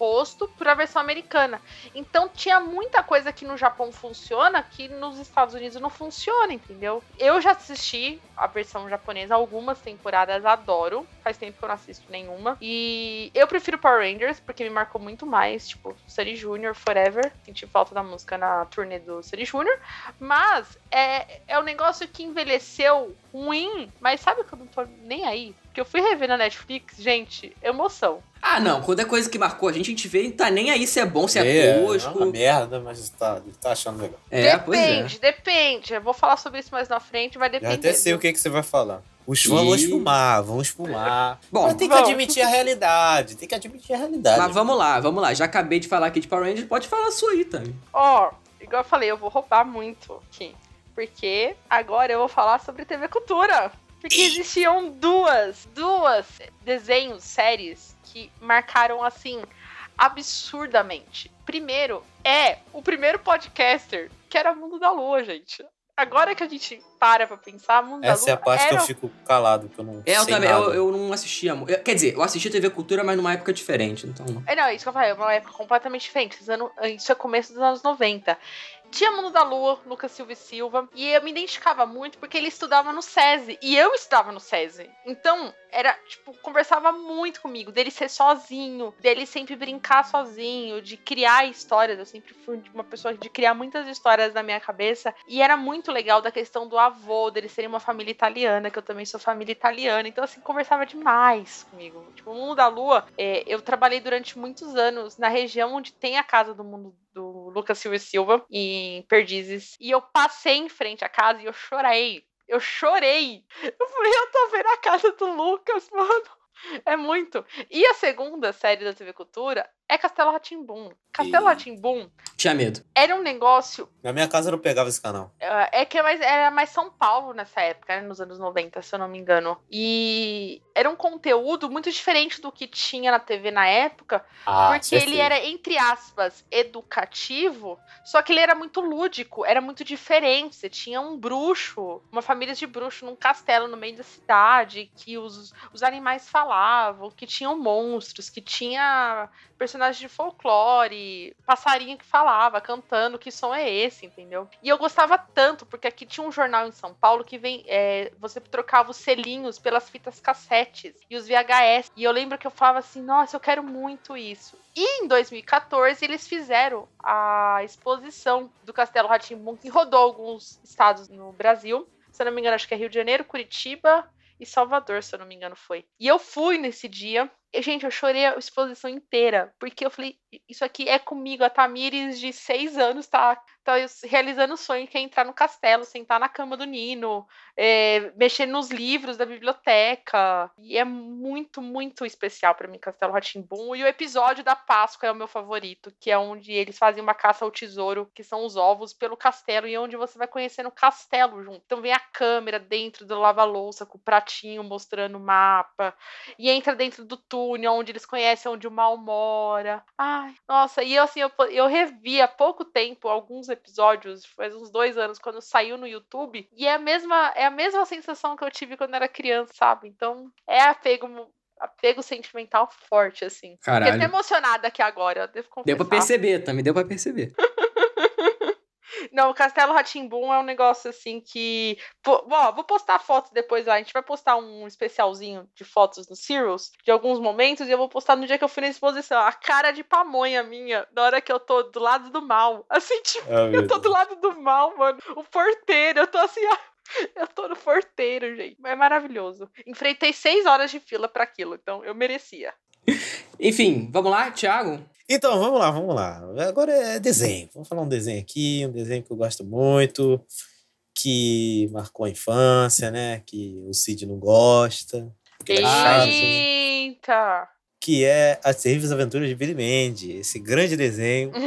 rosto pra versão americana. Então tinha muita coisa que no Japão funciona que nos Estados Unidos não funciona, entendeu? Eu já assisti a versão japonesa algumas temporadas, adoro. Faz tempo que eu não assisto nenhuma. E eu prefiro Power Rangers, porque me marcou muito mais, tipo, Sunny Junior, Forever. Senti falta da música na turnê do Sunny Junior. Mas é, é um negócio que envelheceu ruim, mas sabe que eu não tô nem aí? Porque eu fui rever na Netflix, gente, emoção. Ah, não. Quando é coisa que marcou a gente, a gente vê e tá nem aí se é bom, se é, É, é tosco. uma merda, mas tá, tá achando legal. É, pois é. depende, depende. Eu vou falar sobre isso mais na frente, vai Já depender. até sei o que, que você vai falar. Os fãs vão espumar, vão espumar. Bom, mas tem que admitir a realidade. Tem que admitir a realidade. Mas vamos lá, vamos lá. Já acabei de falar aqui de Power Rangers, pode falar a sua aí também. Ó, igual eu falei, eu vou roubar muito aqui. Porque agora eu vou falar sobre TV Cultura. Porque existiam duas, duas desenhos, séries que marcaram assim absurdamente. Primeiro é o primeiro podcaster, que era Mundo da Lua, gente. Agora que a gente para pra pensar, Mundo Essa da é Lua a parte que era eu fico calado, que eu não É, eu sei também, nada. eu, eu não assistia. Quer dizer, eu assisti TV Cultura, mas numa época diferente, então. É, não, é isso que eu falei, é uma época completamente diferente. Isso é começo dos anos 90. Tinha Mundo da Lua, Lucas Silva e Silva, e eu me identificava muito porque ele estudava no SESI, e eu estudava no SESI. Então, era, tipo, conversava muito comigo, dele ser sozinho, dele sempre brincar sozinho, de criar histórias. Eu sempre fui uma pessoa de criar muitas histórias na minha cabeça, e era muito legal da questão do avô, dele serem uma família italiana, que eu também sou família italiana. Então, assim, conversava demais comigo. Tipo, o Mundo da Lua, é, eu trabalhei durante muitos anos na região onde tem a casa do mundo do Lucas Silva e Silva, em Perdizes. E eu passei em frente à casa e eu chorei. Eu chorei. Eu falei, eu tô vendo a casa do Lucas, mano. É muito. E a segunda série da TV Cultura é Castelo Ratimbum. Castelo. Ratimbum Tinha medo. era um negócio Na minha casa eu não pegava esse canal. é que é era mais São Paulo nessa época, né, nos anos 90, se eu não me engano. E era um conteúdo muito diferente do que tinha na TV na época, Ah, porque ele era, entre aspas, educativo, só que ele era muito lúdico, era muito diferente. Você tinha um bruxo, uma família de bruxo num castelo no meio da cidade, que os, os animais falavam, que tinham monstros, que tinha personagem de folclore, passarinho que falava, cantando, que som é esse, entendeu? E eu gostava tanto, porque aqui tinha um jornal em São Paulo que vem. é, você trocava os selinhos pelas fitas cassetes e os VHS. E eu lembro que eu falava assim, nossa, eu quero muito isso. E em 2014 eles fizeram a exposição do Castelo Ratimbun, que rodou alguns estados no Brasil. Se eu não me engano, acho que é Rio de Janeiro, Curitiba e Salvador, se eu não me engano, foi. E eu fui nesse dia. Gente, eu chorei a exposição inteira. Porque eu falei, isso aqui é comigo. A Tamires, de seis anos, tá, tá realizando o sonho que é entrar no castelo, sentar na cama do Nino, é, mexer nos livros da biblioteca. E é muito, muito especial pra mim, Castelo Ratimbum. E o episódio da Páscoa é o meu favorito, que é onde eles fazem uma caça ao tesouro, que são os ovos, pelo castelo, e é onde você vai conhecendo o castelo junto. Então vem a câmera dentro do lava-louça, com o pratinho mostrando o mapa, e entra dentro do onde eles conhecem onde o mal mora. Ai, nossa, e eu, assim, eu, eu revi há pouco tempo alguns episódios, faz uns dois anos, quando saiu no YouTube, e é a mesma, é a mesma sensação que eu tive quando era criança, sabe? Então, é apego apego sentimental forte, assim. Caralho. Fiquei até emocionada aqui agora, eu devo confessar. Deu pra perceber, também deu pra perceber. Não, o Castelo Ratimbum é um negócio assim que. Pô, ó, vou postar fotos depois lá. A gente vai postar um especialzinho de fotos no Serials de alguns momentos e eu vou postar no dia que eu fui na exposição. A cara de pamonha minha, na hora que eu tô do lado do mal. Assim, tipo, Ah, eu tô do lado do mal, mano. O porteiro, eu tô assim, ó. Eu tô no porteiro, gente. É maravilhoso. Enfrentei seis horas de fila pra aquilo, então eu merecia. Enfim, vamos lá, Thiago? Então, vamos lá, vamos lá. Agora é desenho. Vamos falar um desenho aqui, um desenho que eu gosto muito, que marcou a infância, né? Que o Cid não gosta. Eita! Que é As Terríveis Aventuras de Billy Mandy. Esse grande desenho.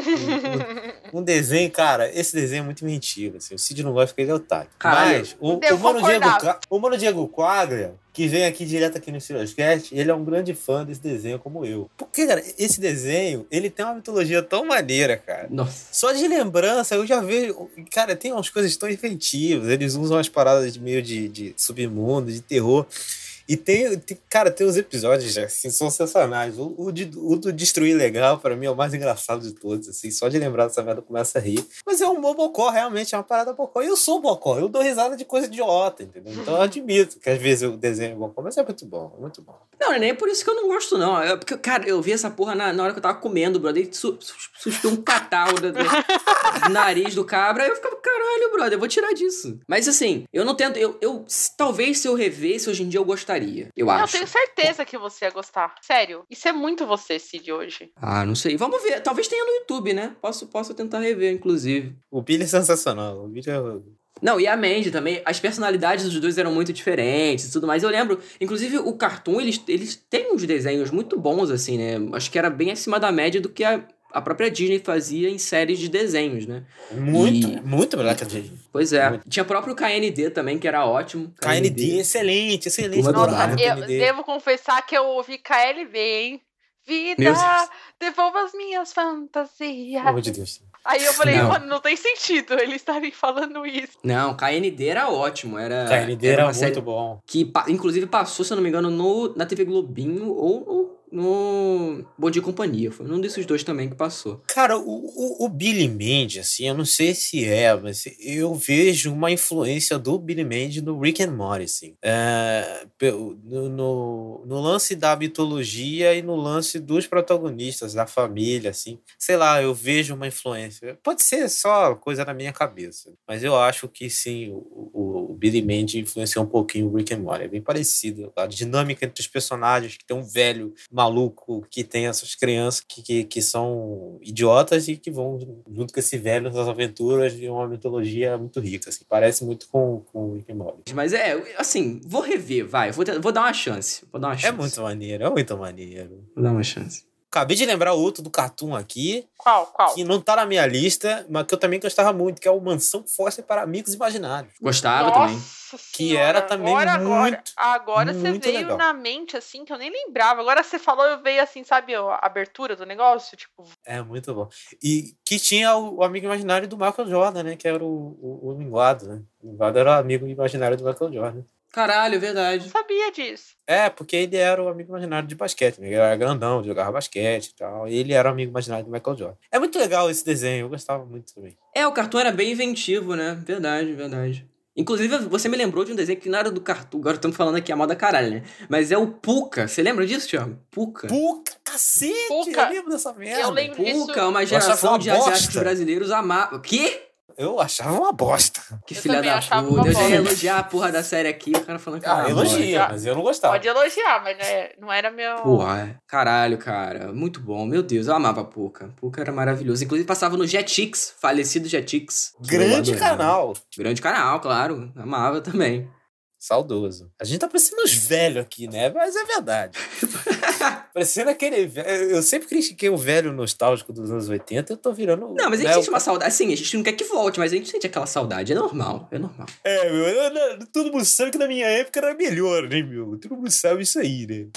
Um, um- um desenho, cara, esse desenho é muito mentira. Assim, o Cid não gosta porque ele é otário. Caralho. Mas o, o, Mano Diego, o Mano Diego Quaglia, que vem aqui direto aqui no Steelcast, ele é um grande fã desse desenho como eu. Porque, cara, esse desenho, ele tem uma mitologia tão maneira, cara. Nossa. Só de lembrança, eu já vejo. Cara, tem umas coisas tão inventivas. Eles usam umas paradas de meio de, de submundo, de terror. E tem, tem- cara, tem uns episódios assim, são sensacionais. O, o, de- o do Destruir Legal, pra mim, é o mais engraçado de todos. Assim, só de lembrar dessa merda eu começo a rir. Mas é um bom bocó, realmente, é uma parada bocó. E eu sou bocó, eu dou risada de coisa idiota, entendeu? Então eu admito que às vezes eu desenho bocó, mas é muito bom, é muito bom. Não, nem é por isso que eu não gosto, não. É porque, cara, eu vi essa porra na, na hora que eu tava comendo, brother. E su, su, suspiu um catarro do, do nariz do cabra. Aí eu ficava, caralho, brother, eu vou tirar disso. Mas assim, eu não tento. Eu, eu talvez se eu revesse hoje em dia eu gostaria. Eu Eu acho. tenho certeza que você ia gostar. Sério. Isso é muito você, Cid, hoje. Ah, não sei. Vamos ver. Talvez tenha no YouTube, né? Posso, posso tentar rever, inclusive. O Billy é sensacional. O Billy é. Não, e a Mandy também, as personalidades dos dois eram muito diferentes e tudo mais. Eu lembro, inclusive o Cartoon, eles, eles têm uns desenhos muito bons, assim, né? Acho que era bem acima da média do que a, a própria Disney fazia em séries de desenhos, né? Muito, E- muito melhor que a gente. Pois é. Muito. Tinha próprio KND também, que era ótimo. KND, excelente, excelente. Bar. o Eu KND. devo confessar que eu ouvi KLB, hein? Vida, devolva as minhas fantasias. Pelo amor de Deus. Aí eu falei, Não. mano, não tem sentido eles estarem falando isso. Não, KND era ótimo. Era, KND era, uma muito bom. que inclusive passou, se eu não me engano, no, na TV Globinho ou no, no Bom Dia Companhia. Foi um desses dois também que passou. Cara, o, o, o Billy Mandy, assim, eu não sei se é, mas eu vejo uma influência do Billy Mandy no Rick and Morty, assim. É, no, no, no lance da mitologia e no lance dos protagonistas, da família, assim. Sei lá, eu vejo uma influência. Pode ser só coisa na minha cabeça, mas eu acho que sim, o, o, o Billy Mandy influenciou um pouquinho o Rick and Morty. É bem parecido. A dinâmica entre os personagens, que tem um velho maluco que tem essas crianças que, que, que são idiotas e que vão junto com esse velho nas aventuras de uma mitologia muito rica. Assim, parece muito com, com o Rick and Morty. Mas é, assim, vou rever, vai. Vou, vou dar uma chance. Vou dar uma chance. É muito maneiro, é muito maneiro. Vou dar uma chance. Acabei de lembrar outro do Cartoon aqui, Qual, qual? que não tá na minha lista, mas que eu também gostava muito, que é o Mansão Foster para Amigos Imaginários. Gostava também. Nossa Que Senhora, era também agora, agora, muito, agora você muito veio legal. na mente, assim, que eu nem lembrava. Agora você falou, eu veio assim, sabe, a abertura do negócio? Tipo, É muito bom. E que tinha o, o amigo imaginário do Michael Jordan, né? Que era o, o, o Linguado, né? O Linguado era o amigo imaginário do Michael Jordan. Caralho, é Não verdade. sabia disso. É, porque ele era o amigo imaginário de basquete, né? Ele era grandão, jogava basquete e tal. E ele era o amigo imaginário do Michael Jordan. É muito legal esse desenho, eu gostava muito também. É, o cartoon era bem inventivo, né? Verdade, verdade. Inclusive, você me lembrou de um desenho que não era do cartoon. Agora estamos falando aqui a moda caralho, né? Mas é o Puka. Você lembra disso, Thiago? Puka. Puca, cacete! Puca. Eu lembro dessa merda. Eu lembro disso. Puka, uma achava geração uma de asiáticos brasileiros amavam. Quê? Eu achava uma bosta. Que Eu filha da puta. Eu já ia elogiar a porra da série aqui, o cara falando que Ah, era uma elogia, bosta. mas eu não gostava. Pode elogiar, mas não, é- não era meu. Porra, é. caralho, cara. Muito bom. Meu Deus, eu amava Puka. Puka era maravilhoso. Inclusive passava no Jetix, falecido Jetix. Grande adorava. canal. Grande canal, claro. Amava também. Saudoso. A gente tá parecendo uns velhos aqui, né? Mas é verdade. parecendo aquele. ve- Eu sempre critiquei o velho nostálgico dos anos 80, eu tô virando. Não, mas a gente né, sente uma saudade. Sim, a gente não quer que volte, mas a gente sente aquela saudade. É normal, é normal. É, meu, eu- eu- todo mundo sabe que na minha época era melhor, né, meu? Todo mundo sabe isso aí, né?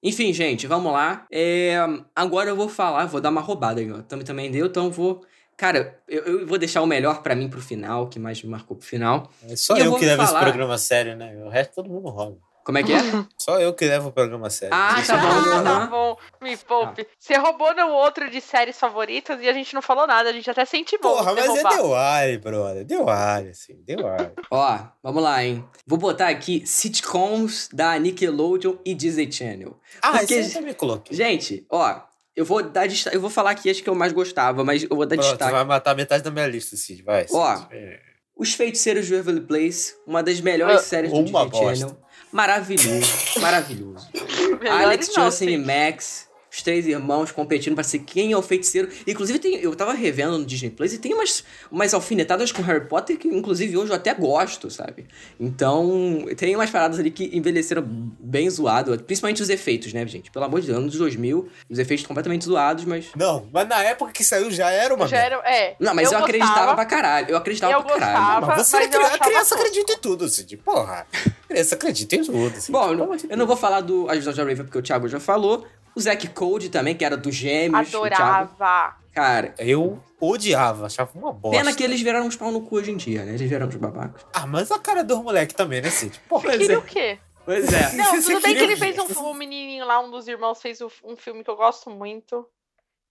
Enfim, gente, vamos lá. É, agora eu vou falar, vou dar uma roubada aí, ó. Também, também deu, então eu vou. Cara, eu, eu vou deixar o melhor pra mim pro final, que mais me marcou pro final. É só E eu eu, que levo falar- esse programa a sério, né? O resto todo mundo rouba. Como é que é? Só eu que levo o programa a sério. Ah, tá bom, Ah, tá bom. Me poupe. Você roubou no outro de séries favoritas e a gente não falou nada. A gente até sente bom. Porra, mas roubar. é deu ar, brother. Deu ar, assim, deu ar. Ó, vamos lá, hein? Vou botar aqui sitcoms da Nickelodeon e Disney Channel. Ah, Porque- isso eu também coloquei. Gente, ó, eu vou dar destaque. Eu vou falar aqui as que eu mais gostava, mas eu vou dar Pronto, destaque. vai matar metade da minha lista, Cid. Vai. Ó, Cid. É. Os Feiticeiros de Waverly Place, uma das melhores Ah, séries do Disney bosta. Channel. Maravilhoso, maravilhoso. Alex, Justin e sim. Max, os três irmãos competindo pra ser quem é o feiticeiro. Inclusive, tem, eu tava revendo no Disney Plus e tem umas, umas alfinetadas com Harry Potter que, inclusive, hoje eu até gosto, sabe? Então, tem umas paradas ali que envelheceram bem zoado, principalmente os efeitos, né, gente? Pelo amor de Deus, anos 2000, os efeitos completamente zoados, mas. Não, mas na época que saiu já era uma Já era, é. Não, mas eu, acreditava gostava, pra caralho. Eu acreditava Eu pra caralho. gostava. Mas você mas é eu criança, a criança tosco. acredita em tudo, Cid. Porra. A criança acredita em tudo. Cid. Bom, eu não, eu não vou falar do As Visões da Raven porque o Thiago já falou. O Zack Code também, que era dos gêmeos. Adorava. Cara, Eu odiava, achava uma bosta. pena que eles viraram uns pau no cu hoje em dia, né? Eles viraram uns babacas. Ah, mas a cara dos moleques também, né, Cid? Porra. Queria é. o quê? Pois é. Não, Você tudo bem que ele fez um, um menininho lá, um dos irmãos fez um filme que eu gosto muito,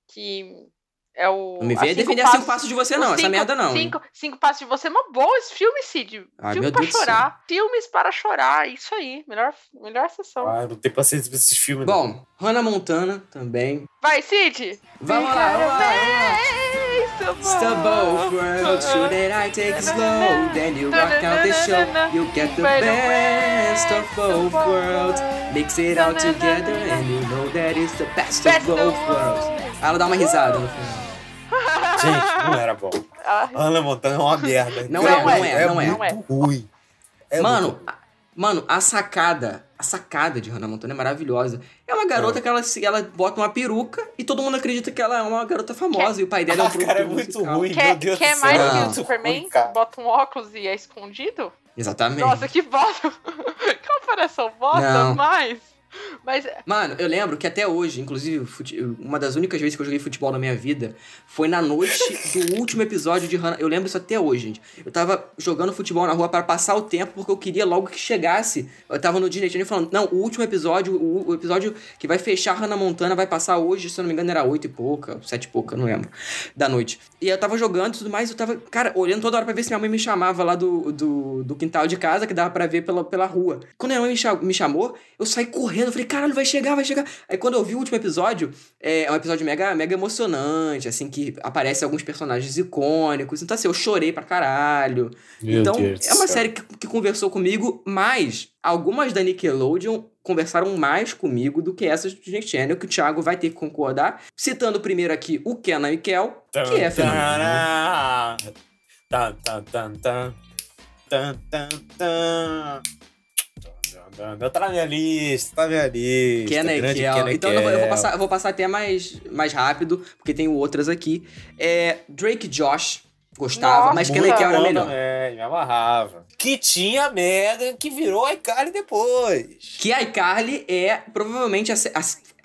que é o... Não me venha Cinco defender cinco passos de você, não. os Essa cinco- merda não. Cinco, cinco Passos de Você é uma boa esse filme, Cid. Ai, filme pra Deus chorar. Filmes para chorar, isso aí. Melhor, melhor sessão. Ah, não tenho paciência pra esses filmes. não. Bom, Hannah Montana também. Vai, Cid! Vamos lá, vamos lá, vamos lá. It's the both worlds, should that I take it slow? Then you rock out the show, you get the best of both worlds. Mix it all together and you know that it's the best of both worlds. Ela dá uma risada no final. Gente, não era bom. Ah, Ana Montana é uma merda. Não é, não é, não é. muito Não é. ruim. É mano, muito ruim. a, mano, a sacada, a sacada de Hannah Montana é maravilhosa. É uma garota que ela, se- ela bota uma peruca e todo mundo acredita que ela é uma garota famosa e o pai dela é um Ah, cara, é produtor muito musical. ruim. Meu quer Deus quer do mais que o Superman? Bota um óculos e é escondido? Exatamente. Nossa, que bosta! Comparação bosta, Não. mas... Mas Mano, eu lembro que até hoje, inclusive, uma das únicas vezes que eu joguei futebol na minha vida foi na noite do último episódio de Hannah. Eu lembro isso até hoje, gente. Eu tava jogando futebol na rua para passar o tempo porque eu queria logo que chegasse. Eu tava no Disney Channel falando, não, o último episódio, o, o episódio que vai fechar Hannah Montana vai passar hoje, se eu não me engano era oito e pouca, sete e pouca, não lembro, da noite. E eu tava jogando e tudo mais, eu tava, cara, olhando toda hora pra ver se minha mãe me chamava lá do, do, do quintal de casa, que dava pra ver pela, pela rua. Quando minha mãe me, cha- me chamou, eu saí correndo, eu falei, caralho, vai chegar, vai chegar. Aí quando eu vi o último episódio, é, é um episódio mega, mega emocionante, assim, que aparecem alguns personagens icônicos. Então, assim, eu chorei pra caralho. Meu então, Deus é uma série que, que conversou comigo, mas algumas da Nickelodeon conversaram mais comigo do que essas do Disney Channel, que o Thiago vai ter que concordar. Citando primeiro aqui o Kenan e Kel, que é fenomenal. Tan, tan, tan, tan. Tan, tan, tan. Tá na minha lista, tá na minha lista. Kenan e Grande Kel. Kenan e Então eu vou, eu vou passar, eu vou passar até mais, mais rápido, porque tem outras aqui. É, Drake e Josh, gostava, Nossa. mas Kenan e Kel era melhor. também, me amarrava. Que tinha Megan, que virou a iCarly depois. Que a iCarly é provavelmente a,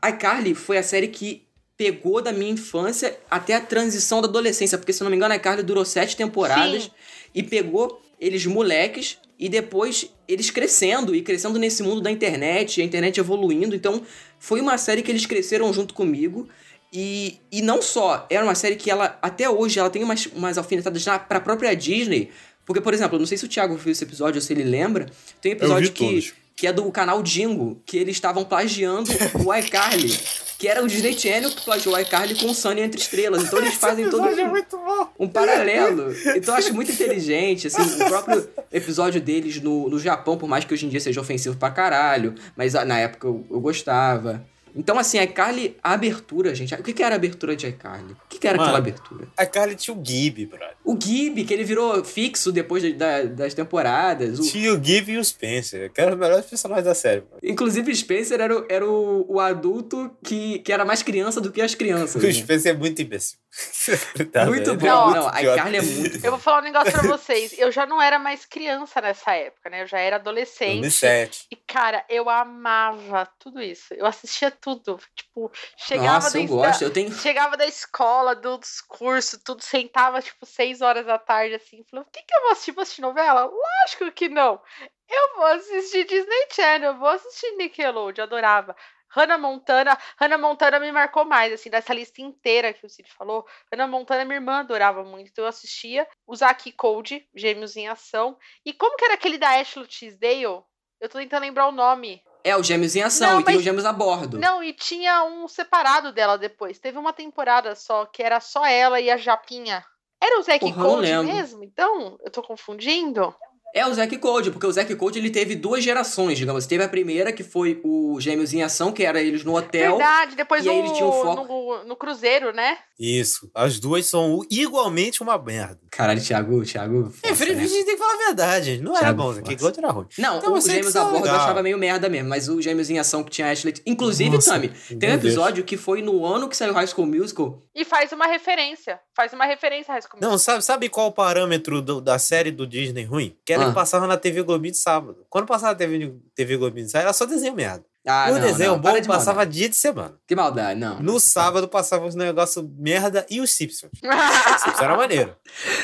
a, iCarly foi a série que pegou da minha infância até a transição da adolescência, porque se eu não me engano a iCarly durou sete temporadas Sim. e pegou eles moleques e depois eles crescendo e crescendo nesse mundo da internet, a internet evoluindo. Então, foi uma série que eles cresceram junto comigo. E, e não só, era uma série que ela, até hoje, ela tem umas, umas alfinetadas já pra própria Disney. Porque, por exemplo, não sei se o Thiago viu esse episódio ou se ele lembra. Tem um episódio que, todos. que é do canal Dingo, que eles estavam plagiando o iCarly. Que era o Disney Channel que plagiou o iCarly com o Sunny Entre Estrelas. Então eles fazem todo é um, um paralelo. Então eu acho muito inteligente, assim, o próprio episódio deles no, no Japão, por mais que hoje em dia seja ofensivo pra caralho, mas ah, na época eu, eu gostava. Então, assim, iCarly, a abertura, gente. O que, que era a abertura de iCarly? O que, que era Mano. aquela abertura? A Carly tinha o Gib, brother. O Gib, que ele virou fixo depois de- da- das temporadas. O- Tinha o Gib e o Spencer, que eram os melhores personagens da série. Mano. inclusive, Spencer era, o, era o, o adulto que, que era mais criança do que as crianças. O né? Spencer é muito imbecil. Tá Muito bom. É Não, Não, a iCarly é muito Eu vou falar um negócio pra vocês. Eu já não era mais criança nessa época, né? Eu já era adolescente. 2007. E, cara, eu amava tudo isso. Eu assistia tudo. Tipo, chegava Nossa, da, eu gosto. Eu tenho. Chegava da escola, dos cursos, tudo, sentava, tipo, seis horas da tarde, assim, falando, o que, que eu vou assistir? Vou assistir novela? Lógico que não. Eu vou assistir Disney Channel, eu vou assistir Nickelodeon, adorava. Hannah Montana, Hannah Montana me marcou mais, assim, dessa lista inteira que o Cid falou. Hannah Montana, minha irmã adorava muito, então eu assistia. O Zack e Cody, Gêmeos em Ação. E como que era aquele da Ashley Tisdale? Eu tô tentando lembrar o nome. É, os gêmeos em ação Não, e tem os gêmeos a bordo. Não, e tinha um separado dela depois. Teve uma temporada só, que era só ela e a Japinha. Era o Zack Code mesmo? Então, eu tô confundindo? É o Zack Code, porque o Zack Code ele teve duas gerações, digamos. Teve a primeira, que foi o Gêmeos em Ação, que era eles no hotel. Verdade, depois e aí no, eles tinham foco- no, no Cruzeiro, né? Isso. As duas são igualmente uma merda. Caralho, Thiago, Thiago. força, Infelizmente, né? a gente tem que falar a verdade. Não era Thiago bom, Força. que Gold era ruim. Não, Então, o Gêmeos a bordo eu achava meio merda mesmo, mas o Gêmeos em Ação que tinha a Ashley. Inclusive, Nossa, Tami, tem um meu Deus. episódio que foi no ano que saiu High School Musical. E faz uma referência. Faz uma referência a High School Não, sabe, sabe qual o parâmetro do- da série do Disney ruim? Que era Ah. que passava na TV Globinho de sábado. Quando passava na TV, TV Globinho de sábado, era só desenho merda. Ah, o não, desenho não, bom de passava maldade. dia de semana. Que maldade, não. No sábado passava os negócios merda e os Simpsons. Os Simpsons era maneiro.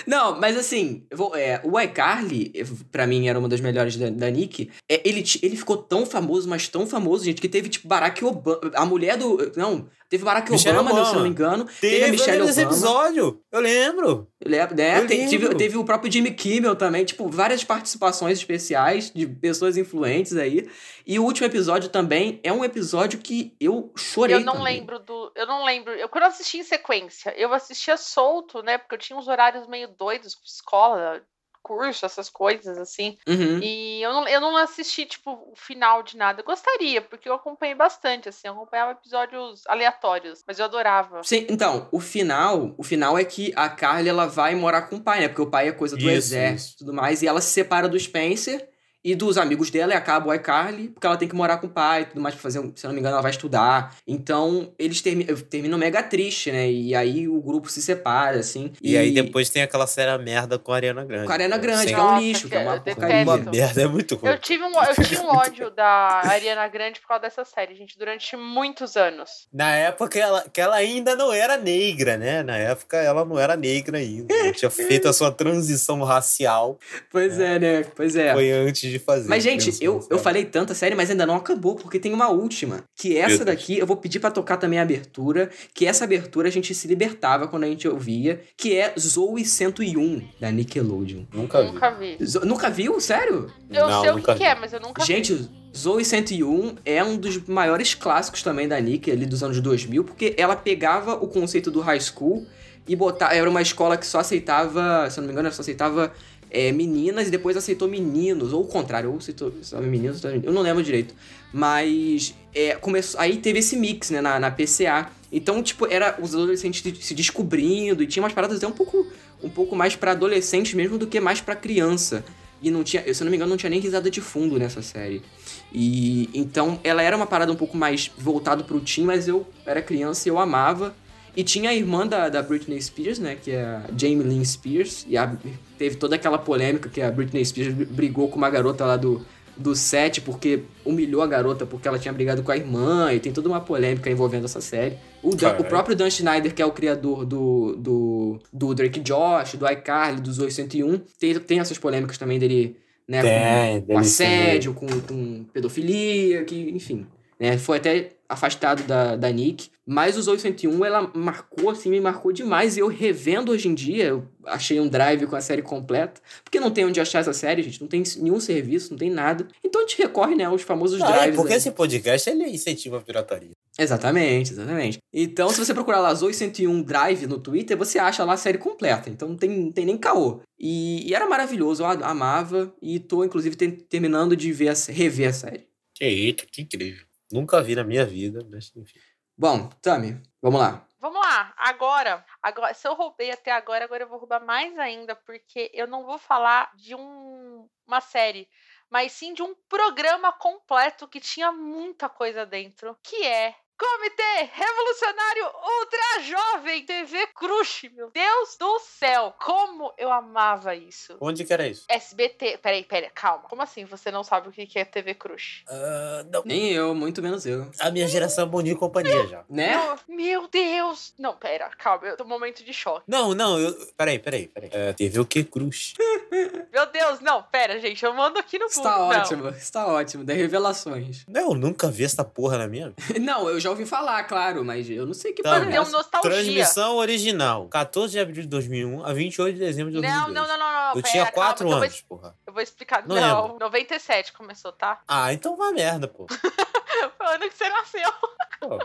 Não, mas assim, vou- é, o iCarly, pra mim, era uma das melhores da, da Nick. É, ele, ele ficou tão famoso, mas tão famoso, gente, que teve, tipo, Barack Obama. A mulher do. Não, teve Barack Michelle Obama, né, se Obama. não me engano. Teve, Teve, a Michelle Obama. episódio. Eu lembro. Lembra, né? Eu Te- Teve, lembro. teve o próprio Jimmy Kimmel também, tipo, várias participações especiais de pessoas influentes aí. E o último episódio também é um episódio que eu chorei. Eu não também. lembro do. Eu não lembro. Eu quando eu assisti em sequência, eu assistia solto, né? Porque eu tinha uns horários meio doidos, escola, curso, essas coisas, assim. Uhum. E eu não, eu não assisti, tipo, o final de nada. Eu gostaria, porque eu acompanhei bastante, assim. Eu acompanhava episódios aleatórios, mas eu adorava. Sim, então, o final, o final é que a Carly ela vai morar com o pai, né? Porque o pai é coisa do Isso, exército e tudo mais, e ela se separa do Spencer e dos amigos dela e acaba o iCarly, porque ela tem que morar com o pai e tudo mais pra fazer, se não me engano, ela vai estudar. Então, eles termi terminam mega triste, né? E aí o grupo se separa, assim. E, aí depois tem aquela série merda com a Ariana Grande. Com a Ariana Grande, que é um lixo, que é uma porcaria. Uma merda, é muito ruim. Eu tive, um, eu tive um ódio da Ariana Grande por causa dessa série, gente, durante muitos anos. Na época ela, que ela ainda não era negra, né? Na época ela não era negra ainda. Ela tinha feito a sua transição racial. Pois é, né? Pois é. Foi antes de fazer. Mas, gente, eu, eu falei tanta série, mas ainda não acabou, porque tem uma última. Que essa daqui, eu vou pedir pra tocar também a abertura. Que essa abertura a gente se libertava quando a gente ouvia. Que é Zoe 101, da Nickelodeon. Nunca vi. Nunca vi. Zo- nunca viu? Sério? Eu Não, sei o nunca que, que vi. é, mas eu nunca vi. Gente, Zoe 101 é um dos maiores clássicos também da Nick, ali dos anos 2000, porque ela pegava o conceito do high school e botava. Era uma escola que só aceitava, se eu não me engano, só aceitava é, meninas e depois aceitou meninos, ou o contrário, ou aceitou meninos, eu não lembro direito. Mas é, começou, aí teve esse mix, né, na, na PCA. Então, tipo, era os adolescentes se- descobrindo e tinha umas paradas até um pouco, um pouco mais pra adolescentes mesmo do que mais pra criança. E não tinha, se eu não me engano, não tinha nem risada de fundo nessa série. E então ela era uma parada um pouco mais voltado pro teen, mas eu era criança e eu amava. E tinha a irmã da, da Britney Spears, né? Que é a Jamie Lynn Spears. E a- teve toda aquela polêmica que a Britney Spears brigou com uma garota lá do, do set porque humilhou a garota porque ela tinha brigado com a irmã. E tem toda uma polêmica envolvendo essa série. O, Dan- o próprio Dan Schneider, que é o criador do, do, do Drake Josh, do iCarly, dos 801, tem, tem essas polêmicas também dele né? Tem, com, com assédio, com, com pedofilia, que, enfim. Né? Foi até afastado da, da Nick. Mas o Zoe 101, ela marcou, assim, me marcou demais. E eu revendo hoje em dia, eu achei um drive com a série completa. Porque não tem onde achar essa série, gente. Não tem nenhum serviço, não tem nada. Então a gente recorre, né, aos famosos Não, drives. porque aí. esse podcast ele incentiva a pirataria. Exatamente, exatamente. Então, se você procurar lá Zoe 101 Drive no Twitter, você acha lá a série completa. Então não tem, não tem nem caô. E, e era maravilhoso, eu amava. E tô, inclusive, ter- terminando de ver a, rever a série. Que eita, que incrível. Nunca vi na minha vida, mas enfim. Bom, Tami, vamos lá. Vamos lá, agora, agora, se eu roubei até agora, agora eu vou roubar mais ainda, porque eu não vou falar de um, uma série, mas sim de um programa completo que tinha muita coisa dentro, que é Comitê Revolucionário Ultra Jovem TV Crush, meu Deus do céu, como eu amava isso. Onde que era isso? SBT, peraí, peraí, calma. Como assim você não sabe o que é TV Crush? Não. Nem eu, muito menos eu. A minha geração é Boninho e companhia já. Né? Meu, meu Deus! Não, pera, calma, eu tô num momento de choque. Não, não, eu. Peraí, peraí, peraí. É, teve o que Cruz? Meu Deus, não, pera, gente, eu mando aqui no Está Google. Não. ótimo, está ótimo. Das revelações. Não, eu nunca vi essa porra na minha vida. Não, eu já ouvi falar, claro, mas eu não sei que Tá, porra é essa. nostalgia. Transmissão original. 14 de abril de 2001 a 28 de dezembro de 2002. Não, não, não, não, não. Eu pera, tinha calma, 4 então eu vou anos, es- porra. Eu vou explicar. Não Não, lembro. 97 começou, tá? Ah, então vai merda, pô. Foi o ano que você nasceu. Pô.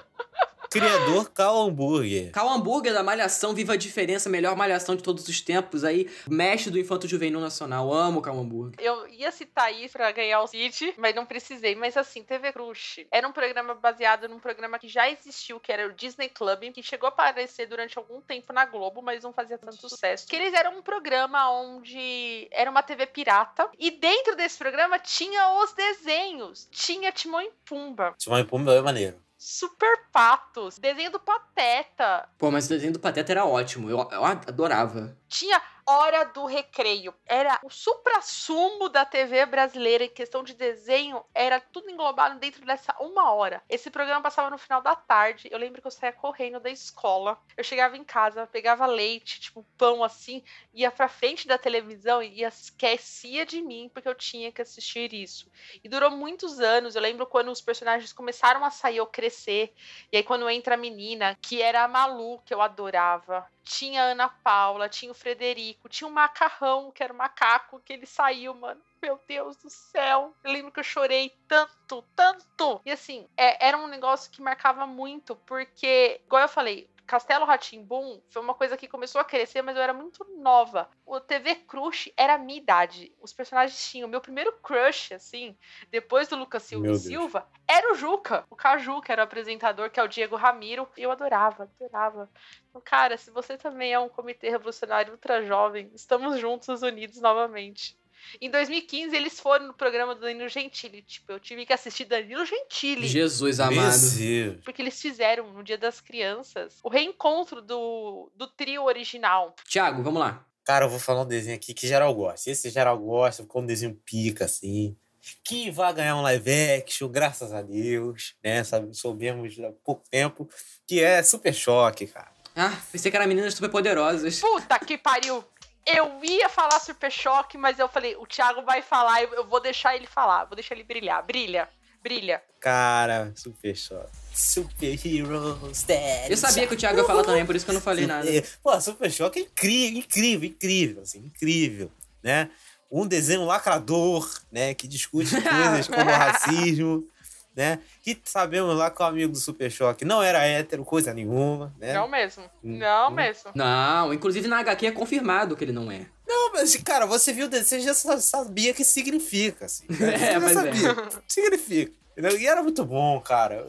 Criador Cal Hambúrguer. Cal Hambúrguer da Malhação, Viva a Diferença, melhor malhação de todos os tempos. Aí, mestre do Infanto Juvenil Nacional. Amo Cal Hambúrguer. Eu ia citar isso pra ganhar o City, mas não precisei. Mas assim, TV Crush era um programa baseado num programa que já existiu, que era o Disney Club, que chegou a aparecer durante algum tempo na Globo, mas não fazia tanto sucesso. Que eles eram um programa onde era uma TV pirata, e dentro desse programa tinha os desenhos. Tinha Timão e Pumba. Timão e Pumba é maneiro. Super Patos, desenho do Pateta, Pô, mas o desenho do Pateta era ótimo. Eu, eu adorava. tinha Hora do Recreio. Era o supra-sumo da TV brasileira em questão de desenho, era tudo englobado dentro dessa uma hora. Esse programa passava no final da tarde. Eu lembro que eu saía correndo da escola. Eu chegava em casa, pegava leite, tipo pão assim, ia pra frente da televisão e esquecia de mim porque eu tinha que assistir isso. E durou muitos anos. Eu lembro quando os personagens começaram a sair ou crescer. E aí quando entra a menina, que era a Malu, que eu adorava. Tinha a Ana Paula, tinha o Frederico, tinha o Macarrão, que era o macaco, que ele saiu, mano. Meu Deus do céu. Eu lembro que eu chorei tanto, tanto. E assim, é- era um negócio que marcava muito, porque, igual eu falei, Castelo Ratimbum foi uma coisa que começou a crescer, mas eu era muito nova. O TV Crush era a minha idade. Os personagens tinham. Meu primeiro crush, assim, depois do Lucas Silva e. Silva, era o Juca. O Caju, que era o apresentador, que é o Diego Ramiro. Eu adorava, adorava. Então, cara, se você também é um comitê revolucionário ultra jovem, estamos juntos, unidos novamente. Em 2015, eles foram no programa do Danilo Gentili. Tipo, eu tive que assistir Danilo Gentili. Jesus amado. Porque eles fizeram no Dia das Crianças o reencontro do, do trio original. Tiago, vamos lá. Cara, eu vou falar um desenho aqui que geral gosta. Esse geral gosta, ficou um desenho pica, assim. Que vai ganhar um live action, graças a Deus, né? Sabe, soubemos há pouco tempo. Que é Super Choque, cara. Ah, pensei que era meninas super poderosas. Puta que pariu! Eu ia falar Super Choque, mas eu falei, o Thiago vai falar, eu, eu vou deixar ele falar, vou deixar ele brilhar. Brilha, brilha. Cara, Super Choque. Super Heroes Dead. Eu sabia que o Thiago ia falar também, por isso que eu não falei nada. Pô, Super Choque é incrível, incrível, incrível, assim, incrível, né? Um desenho lacrador, né? Que discute coisas como racismo, né? Que sabemos lá que o amigo do Super Choque não era hétero, coisa nenhuma, né? Não mesmo. Hum, Não mesmo. Não, inclusive na HQ é confirmado que ele não é. Não, mas, cara, você viu o desenho, você já sa- sabia o que significa, assim. Você É, mas é. sabia. Significa. Entendeu? E era muito bom, cara.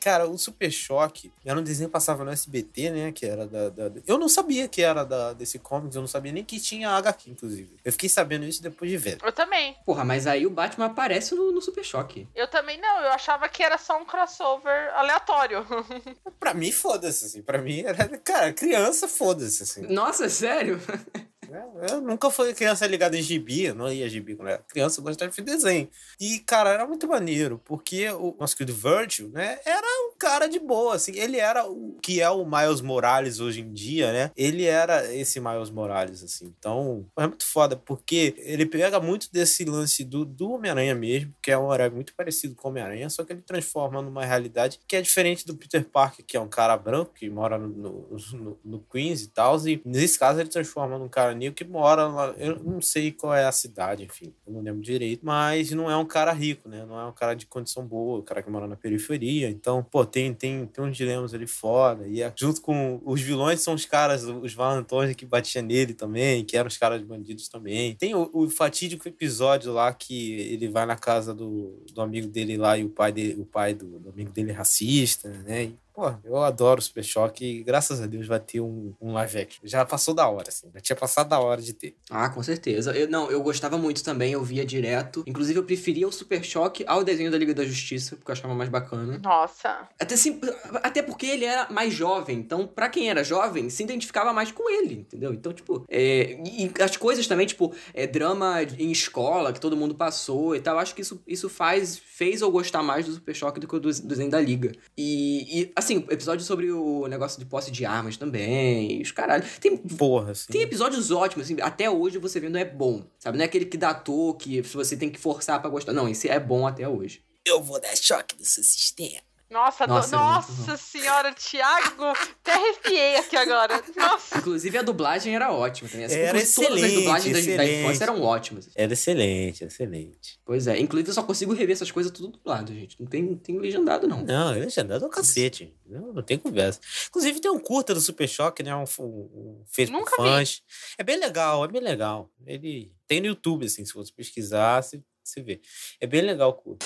Cara, o Super Choque era um desenho que passava no SBT, né? Que era da. da- Eu não sabia que era da, desse comics, eu não sabia nem que tinha HQ, inclusive. Eu fiquei sabendo isso depois de ver. Eu também. Porra, mas aí o Batman aparece no, no Super Choque. Eu também não, eu achava que era só um crossover aleatório. Pra mim, foda-se, assim. Pra mim, era. Cara, criança, foda-se, assim. Nossa, sério? É, Eu nunca fui criança ligada em gibi, não ia gibi quando era criança, eu gostava de desenho. E, cara, era muito maneiro, porque o nosso querido Virgil, né, era um cara de boa, assim, ele era o que é o Miles Morales hoje em dia, né? Ele era esse Miles Morales, assim. Então, é muito foda, porque ele pega muito desse lance do, do Homem-Aranha mesmo, que é um herói muito parecido com o Homem-Aranha, só que ele transforma numa realidade que é diferente do Peter Parker, que é um cara branco que mora no, no, no- no Queens e tal, e nesse caso ele transforma num cara que mora lá, eu não sei qual é a cidade, enfim, eu não lembro direito, mas não é um cara rico, né? Não é um cara de condição boa, um cara que mora na periferia, então, pô, tem, tem, tem uns dilemas ali foda, e é- junto com os vilões são os caras, os valentões que batiam nele também, que eram os caras bandidos também. Tem o, o fatídico episódio lá que ele vai na casa do, do amigo dele lá e o pai, dele, o pai do, do amigo dele é racista, né? Pô, eu adoro o Super Choque e graças a Deus vai ter um, um live action. Já passou da hora, assim. Já tinha passado da hora de ter. Ah, com certeza. Eu, não, eu gostava muito também, eu via direto. Inclusive, eu preferia o Super Choque ao desenho da Liga da Justiça, porque eu achava mais bacana. Nossa. Até, assim, até porque ele era mais jovem, então, pra quem era jovem, se identificava mais com ele, entendeu? Então, tipo, é, e, as coisas também, tipo, é, drama em escola que todo mundo passou e tal, acho que isso, isso faz, fez eu gostar mais do Super Choque do que do, do desenho da Liga. E, e, assim, episódio sobre o negócio de posse de armas também, os caralho. Tem, Porra, assim. tem episódios ótimos, assim, até hoje você vendo é bom, sabe? Não é aquele que dá toa, que você tem que forçar pra gostar. Não, esse é bom até hoje. Eu vou dar choque no seu sistema. Nossa, Nossa, Nossa, é Nossa senhora, Thiago, até arrepiei aqui agora. Nossa. Inclusive a dublagem era ótima também. Assim, Era inclusive, todas as excelente, dublagens da- da, excelente. infância eram ótimas. Era excelente, excelente. Pois é, inclusive eu só consigo rever essas coisas tudo dublado, gente. Não tem, não tem legendado, não. Não, ele já dá do cacete. Não, não tem conversa. Inclusive tem um curta do Super Choque, né? Um, um, um feito Nunca por fãs. É bem legal, é bem legal. Ele tem no YouTube, assim, se você pesquisar, você, você vê. É bem legal o curta.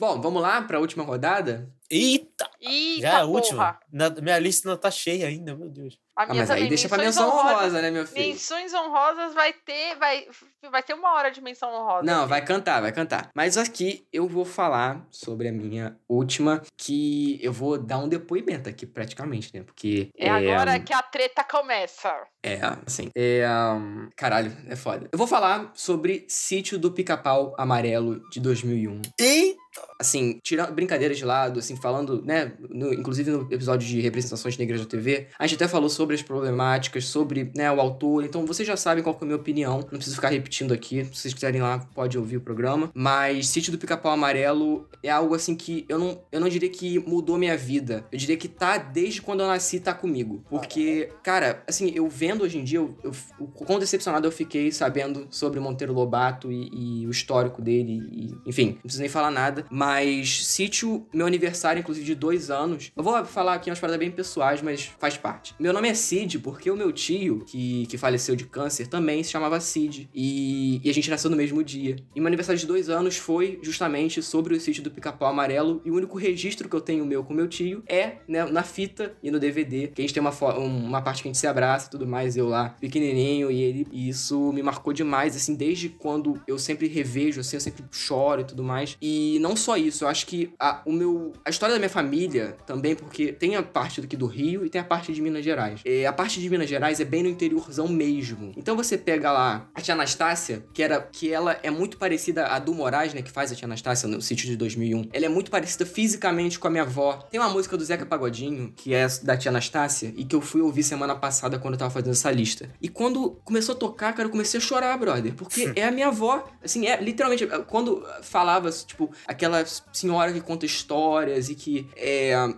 Bom, vamos lá pra última rodada? Eita! Eita, já é a porra. última. Na- minha lista não tá cheia ainda, meu Deus. A Ah, minha mas aí também, deixa pra menção honrosas. honrosa, né, meu filho? Menções honrosas vai ter, vai, vai ter uma hora de menção honrosa. Não, vai cantar, vai cantar. Mas aqui eu vou falar sobre a minha última, que eu vou dar um depoimento aqui praticamente, né? Porque. É agora que a treta começa. É, assim. É, um, caralho, é foda. Eu vou falar sobre Sítio do Pica-Pau Amarelo de 2001. Eita! Assim, tirando brincadeiras de lado, assim, falando, né, no- inclusive no episódio de representações negras da TV, a gente até falou sobre as problemáticas, sobre, né, o autor, então vocês já sabem qual é a minha opinião, não preciso ficar repetindo aqui, se vocês quiserem lá, pode ouvir o programa, mas Sítio do Pica-Pau Amarelo é algo, assim, que eu não, eu não diria que mudou minha vida, eu diria que tá, desde quando eu nasci, tá comigo, porque, cara, assim, eu vendo hoje em dia, eu, eu, o quão decepcionado eu fiquei sabendo sobre Monteiro Lobato e, e o histórico dele, e, enfim, não preciso nem falar nada, mas Sítio, meu aniversário, inclusive, de dois anos, eu vou falar aqui umas paradas bem pessoais, mas faz parte. Meu nome é Cid, porque o meu tio, que, que faleceu de câncer, também se chamava Cid, e, e a gente nasceu no mesmo dia. E meu aniversário de dois anos foi justamente sobre o Sítio do Pica-Pau Amarelo, e o único registro que eu tenho meu com meu tio é né, na fita e no DVD, que a gente tem uma, um- uma parte que a gente se abraça e tudo mais, eu lá, pequenininho, e ele, e isso me marcou demais, assim, desde quando eu sempre revejo, assim, eu sempre choro e tudo mais. E não só isso, eu acho que a, o meu, a história da minha família também, porque tem a parte aqui do Rio e tem a parte de Minas Gerais. É, a parte de Minas Gerais é bem no interiorzão mesmo. Então você pega lá a tia Anastácia, que era que ela é muito parecida a do Moraes, né, que faz a tia Anastácia no sítio de 2001. Ela é muito parecida fisicamente com a minha avó. Tem uma música do Zeca Pagodinho, que é da tia Anastácia, e que eu fui ouvir semana passada quando eu tava fazendo essa lista. E quando começou a tocar, cara, eu comecei a chorar, brother, porque é a minha avó. Assim, é literalmente, quando falava, tipo, aquela senhora que conta histórias e que é,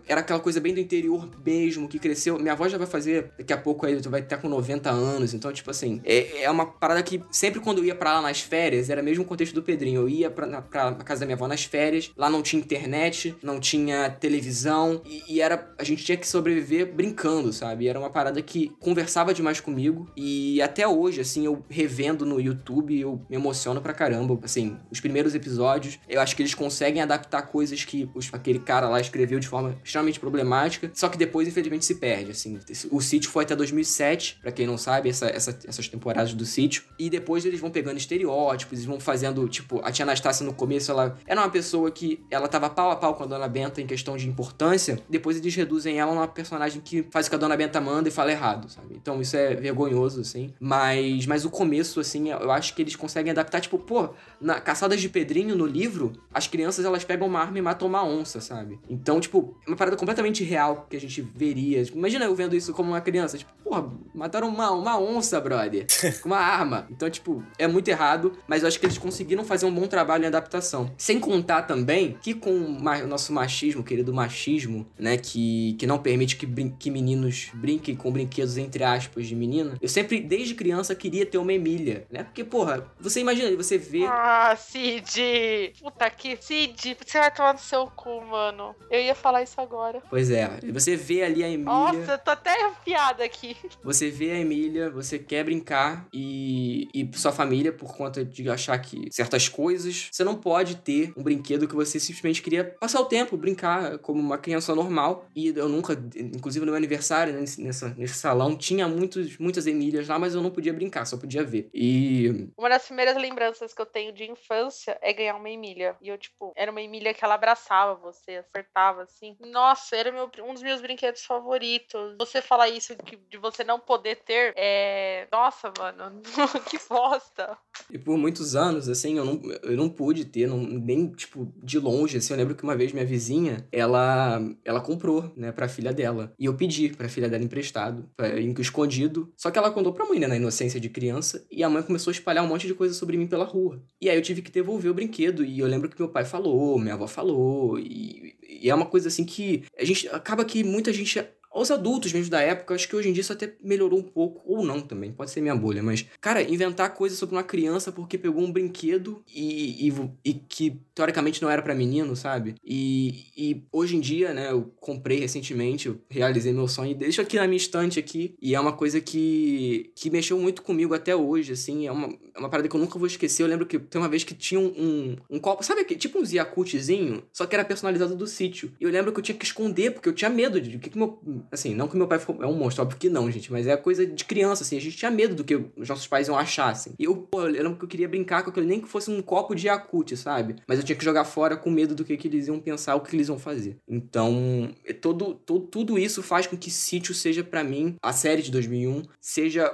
era aquela coisa bem do interior mesmo, que cresceu. Minha avó já vai fazer, daqui a pouco aí, vai estar com 90 anos, então, tipo assim, é, é uma parada que sempre quando eu ia pra lá nas férias, era mesmo o contexto do Pedrinho. Eu ia pra, na, pra casa da minha avó nas férias, lá não tinha internet, não tinha televisão, e, e era. A gente tinha que sobreviver brincando, sabe? Era uma parada que conversava demais comigo, e até hoje, assim, eu revendo no YouTube, eu me emociono pra caramba. Assim, os primeiros episódios, eu acho que eles conseguem adaptar coisas que os- aquele cara lá escreveu de forma extremamente problemática, só que depois, infelizmente, se perde, assim. O sítio foi até 2007, pra quem não sabe, essa, essa- essas temporadas do sítio, e depois eles vão pegando estereótipos, e vão fazendo, tipo, a tia Anastácia no começo, ela era uma pessoa que ela tava pau a pau com a Dona Benta em questão de importância, depois eles reduzem ela numa personagem que faz o que a Dona Benta manda e fala errado, sabe? Então isso é vergonhoso, assim. Mas, mas o começo, assim, eu acho que eles conseguem adaptar, tipo, pô, na Caçadas de Pedrinho, no livro, as crianças elas pegam uma arma e matam uma onça, sabe? Então, tipo, é uma parada completamente real que a gente veria. Tipo, imagina eu vendo isso como uma criança, tipo, porra, mataram uma, uma onça, brother, com uma arma. Então, tipo, é muito errado, mas eu acho que eles conseguiram fazer um bom trabalho em adaptação. Sem contar também que com o nosso machismo, querido machismo, né, que, que não permite que, brin- que meninos brinquem com brinquedos, entre aspas, de menina, eu sempre, desde criança, queria ter uma Emília, né? Porque, porra, você imagina, você vê. Ah, Cid! Puta que. Cid, você vai tomar no seu cu, mano. Eu ia falar isso agora. Pois é, você vê ali a Emília. Nossa, eu tô até arrepiada aqui. Você vê a Emília, você quer brincar e, e sua família, por conta de achar que certas coisas, você não pode ter um brinquedo que você simplesmente queria passar o tempo, brincar como uma criança normal. E eu nunca, inclusive no meu aniversário, né, nesse, nessa- nesse salão, tinha muitos, muitas Emílias lá, mas eu não podia brincar, só podia ver. E Uma das primeiras lembranças que eu tenho de infância é ganhar uma Emília. E eu, tipo, era uma Emília que ela abraçava você, acertava assim. Nossa, era meu, um dos meus brinquedos favoritos. Você falar isso de, de você não poder ter, é. Nossa, mano, que bosta. E por muitos anos, assim, eu não, eu não pude ter, não, nem, tipo, de longe, assim. Eu lembro que uma vez minha vizinha, ela, ela comprou, né, pra filha dela. E eu pedi pra filha dela emprestado, pra, escondido. Só que ela contou pra mãe, né, na inocência de criança. E a mãe começou a espalhar um monte de coisa sobre mim pela rua. E aí eu tive que devolver o brinquedo. E eu lembro que meu pai falou, minha avó falou. E, e é uma coisa, assim, que a gente... Acaba que muita gente os adultos mesmo da época, acho que hoje em dia isso até melhorou um pouco, ou não também, pode ser minha bolha, mas, cara, inventar coisas sobre uma criança porque pegou um brinquedo e, e, e que teoricamente não era pra menino, sabe? E, e hoje em dia, né, eu comprei recentemente, eu realizei meu sonho e deixo aqui na minha estante aqui, e é uma coisa que, que mexeu muito comigo até hoje, assim, é uma, é uma parada que eu nunca vou esquecer. Eu lembro que tem uma vez que tinha um, um, um copo, sabe, tipo um Yakultzinho, só que era personalizado do sítio. E eu lembro que eu tinha que esconder, porque eu tinha medo de o que, que meu. Assim, não que meu pai é um monstro, óbvio que não, gente, mas é coisa de criança, assim, a gente tinha medo do que os nossos pais iam achar, assim. E eu, pô, eu lembro que eu queria brincar com aquele, nem que fosse um copo de Yakult, sabe? Mas eu tinha que jogar fora com medo do que, que eles iam pensar, o que eles iam fazer. Então, é todo, todo, tudo isso faz com que Sítio seja, pra mim, a série de 2001, seja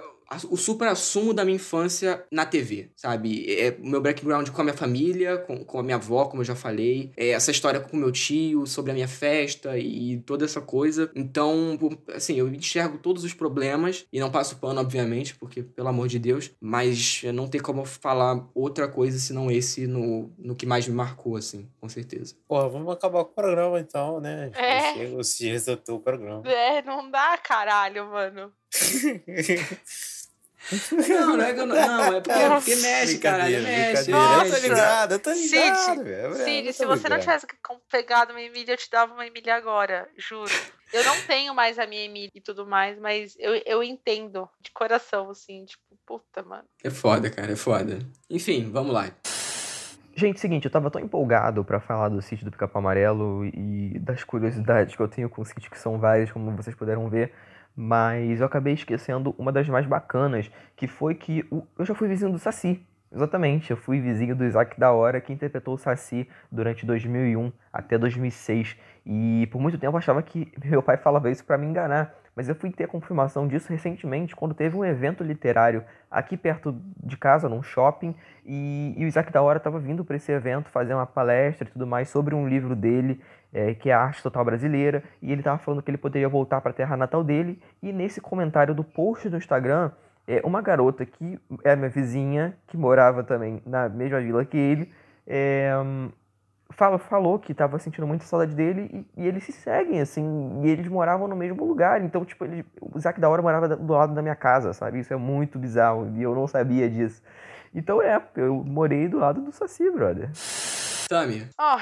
o supra-sumo da minha infância na TV, sabe? É o meu background com a minha família, com, com a minha avó, como eu já falei. É essa história com o meu tio, sobre a minha festa e toda essa coisa. Então, pô, assim, eu enxergo todos os problemas e não passo pano, obviamente, porque, pelo amor de Deus, mas não tem como falar outra coisa senão esse no, no que mais me marcou, assim, com certeza. Porra, vamos acabar com o programa então, né? É. Chega, o Cid resolveu o programa. É, não dá, caralho, mano. Não, não é que eu não. Não, é porque, é porque mexe, caralho. Brincadeira, Mexe, brincadeira. Eu tô ligado, eu tô Cid, ligado, velho. Cid, Eu se você não ligado. tivesse com- pegado uma Emília, eu te dava uma Emília agora, juro. Eu não tenho mais a minha Emília e tudo mais, mas eu, eu entendo de coração, assim, tipo, puta, mano. É foda, cara, é foda. Enfim, vamos lá. Gente, seguinte, eu tava tão empolgado pra falar do sítio do Pica-Pau Amarelo e das curiosidades que eu tenho com o sítio, que são várias, como vocês puderam ver, mas eu acabei esquecendo uma das mais bacanas, que foi que o- eu já fui vizinho do Saci. Exatamente, eu fui vizinho do Isaac da Hora, que interpretou o Saci durante 2001 até 2006. E por muito tempo eu achava que meu pai falava isso pra me enganar, mas eu fui ter confirmação disso recentemente, quando teve um evento literário aqui perto de casa, num shopping, e, e o Isaac da Hora estava vindo para esse evento fazer uma palestra e tudo mais sobre um livro dele, é, que é a Arte Total Brasileira, e ele estava falando que ele poderia voltar para a terra natal dele, e nesse comentário do post do Instagram, é, uma garota que é minha vizinha, que morava também na mesma vila que ele, é, fala, falou que estava sentindo muita saudade dele e, e eles se seguem, assim, e eles moravam no mesmo lugar. Então, tipo, ele, o Isaac da Hora morava do lado da minha casa, sabe? Isso é muito bizarro e eu não sabia disso. Então, é, eu morei do lado do Saci, brother. Tami, Ó,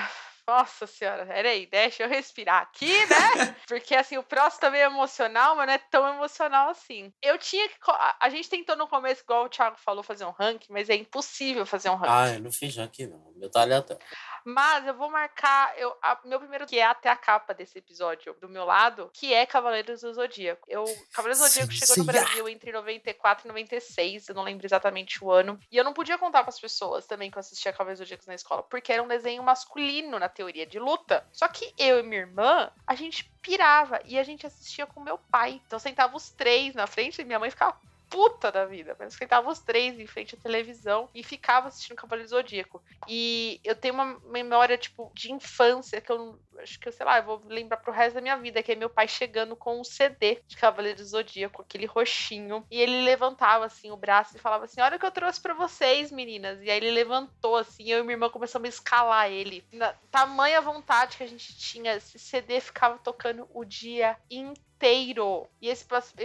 Nossa senhora, peraí, deixa eu respirar aqui, né? Porque assim, o próximo também é emocional, mas não é tão emocional assim. Eu tinha que. A gente tentou no começo, igual o Thiago falou, fazer um ranking, mas é impossível fazer um ranking. Ah, eu não fiz ranking, não. Meu tá aleatório. Mas eu vou marcar eu, a- meu primeiro, que é até a capa desse episódio do meu lado, que é Cavaleiros do Zodíaco. Eu, Cavaleiros do Zodíaco Sim, chegou no sim. Brasil entre 94 e 96, eu não lembro exatamente o ano. E eu não podia contar com as pessoas também que eu assistia Cavaleiros do Zodíaco na escola, porque era um desenho masculino na teoria de luta. Só que eu e minha irmã, a gente pirava e a gente assistia com meu pai. Então sentava os três na frente e minha mãe ficava puta da vida, mas sentava os três em frente à televisão e ficava assistindo Cavaleiro Zodíaco. E eu tenho uma memória, tipo, de infância que eu acho que, sei lá, eu vou lembrar pro resto da minha vida, que é meu pai chegando com um CD de Cavaleiro Zodíaco, aquele roxinho. E ele levantava, assim, o braço e falava assim, olha o que eu trouxe pra vocês, meninas. E aí ele levantou, assim, eu e minha irmã começamos a escalar ele. Na tamanha vontade que a gente tinha, esse CD ficava tocando o dia inteiro. E esse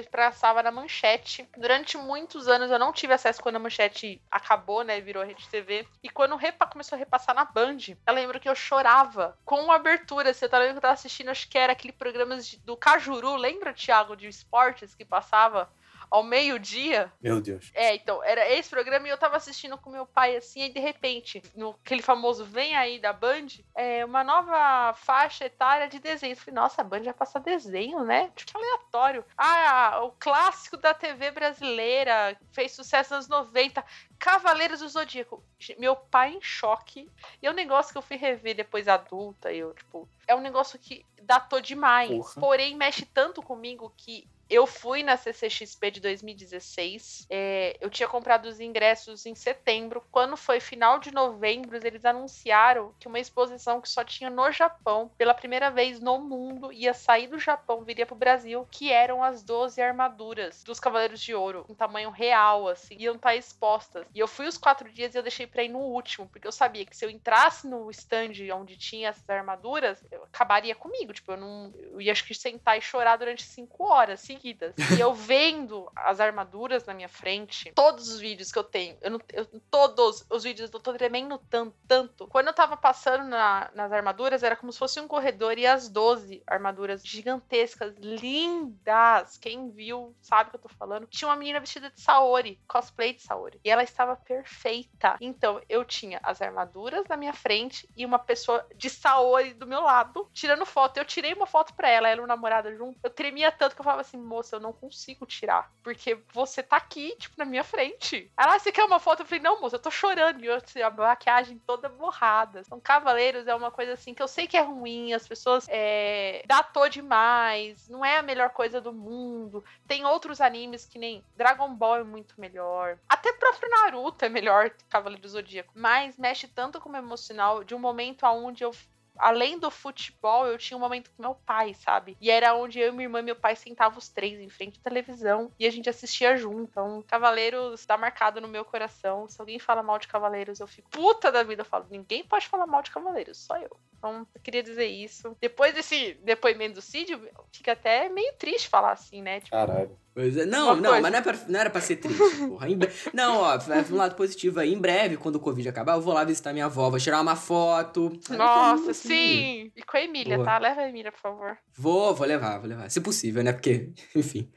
passava na manchete. Durante muitos anos eu não tive acesso quando a manchete acabou, né? Virou rede TV. E quando repa começou a repassar na Band, eu lembro que eu chorava com a abertura. Você tá lembrando que eu tava assistindo, acho que era aquele programa do Cajuru, lembra, Thiago, de esportes que passava ao meio-dia? Meu Deus. É, então, era esse programa e eu tava assistindo com meu pai assim, e de repente, no aquele famoso Vem aí da Band, é uma nova faixa etária de desenho. Eu falei, nossa, a Band vai passar desenho, né? Tipo, aleatório. Ah, o clássico da TV brasileira, fez sucesso nos 90. Cavaleiros do Zodíaco. Meu pai em choque. E é um negócio que eu fui rever depois adulta. E eu, tipo, é um negócio que datou demais. Porra. Porém, mexe tanto comigo que eu fui na CCXP de 2016. é, eu tinha comprado os ingressos em setembro. Quando foi final de novembro, eles anunciaram que uma exposição que só tinha no Japão, pela primeira vez no mundo, ia sair do Japão, viria pro Brasil, que eram as 12 armaduras dos Cavaleiros de Ouro, em tamanho real, assim, iam estar expostas. E eu fui os quatro dias e eu deixei pra ir no último, porque eu sabia que se eu entrasse no stand onde tinha essas armaduras, acabaria comigo. Tipo, eu não. Eu ia acho que sentar e chorar durante cinco horas seguidas. E eu vendo as armaduras na minha frente, todos os vídeos que eu tenho, eu não, eu- todos os vídeos eu tô tremendo tanto, tanto. Quando eu tava passando na- nas armaduras, era como se fosse um corredor e as 12 armaduras gigantescas, lindas. Quem viu sabe o que eu tô falando. Tinha uma menina vestida de Saori, cosplay de Saori. E ela estava perfeita. Então, eu tinha as armaduras na minha frente e uma pessoa de Saori do meu lado, tirando foto. Eu tirei uma foto pra ela, ela e o namorado junto. Eu tremia tanto que eu falava assim, moça, eu não consigo tirar. Porque você tá aqui, tipo, na minha frente. Ela, "Ah, você quer uma foto? Eu falei, não, moça, eu tô chorando. E eu, assim, a maquiagem toda borrada. São Cavaleiros é uma coisa assim que eu sei que é ruim, as pessoas é, datou demais, não é a melhor coisa do mundo. Tem outros animes que nem Dragon Ball é muito melhor. Até próprio Naruto é melhor que Cavaleiro do Zodíaco. Mas mexe tanto com o emocional de um momento aonde eu além do futebol, eu tinha um momento com meu pai, sabe? E era onde eu, minha irmã e meu pai sentavam os três em frente à televisão e a gente assistia junto. Então, Cavaleiros tá marcado no meu coração. Se alguém fala mal de Cavaleiros, eu fico puta da vida. Eu falo, ninguém pode falar mal de Cavaleiros, só eu. Então, eu queria dizer isso. Depois desse depoimento do Cid, fica até meio triste falar assim, né? Tipo, Caralho. Pois é. Não, não, mas não, é pra, não era pra ser triste, porra. Em bre- Não, ó, pra um lado positivo aí. Em breve, quando o Covid acabar, eu vou lá visitar minha avó, vou tirar uma foto. nossa, Assim. sim! E com a Emília, Boa. tá? Leva a Emília, por favor. Vou, vou levar, vou levar. Se possível, né? Porque, enfim.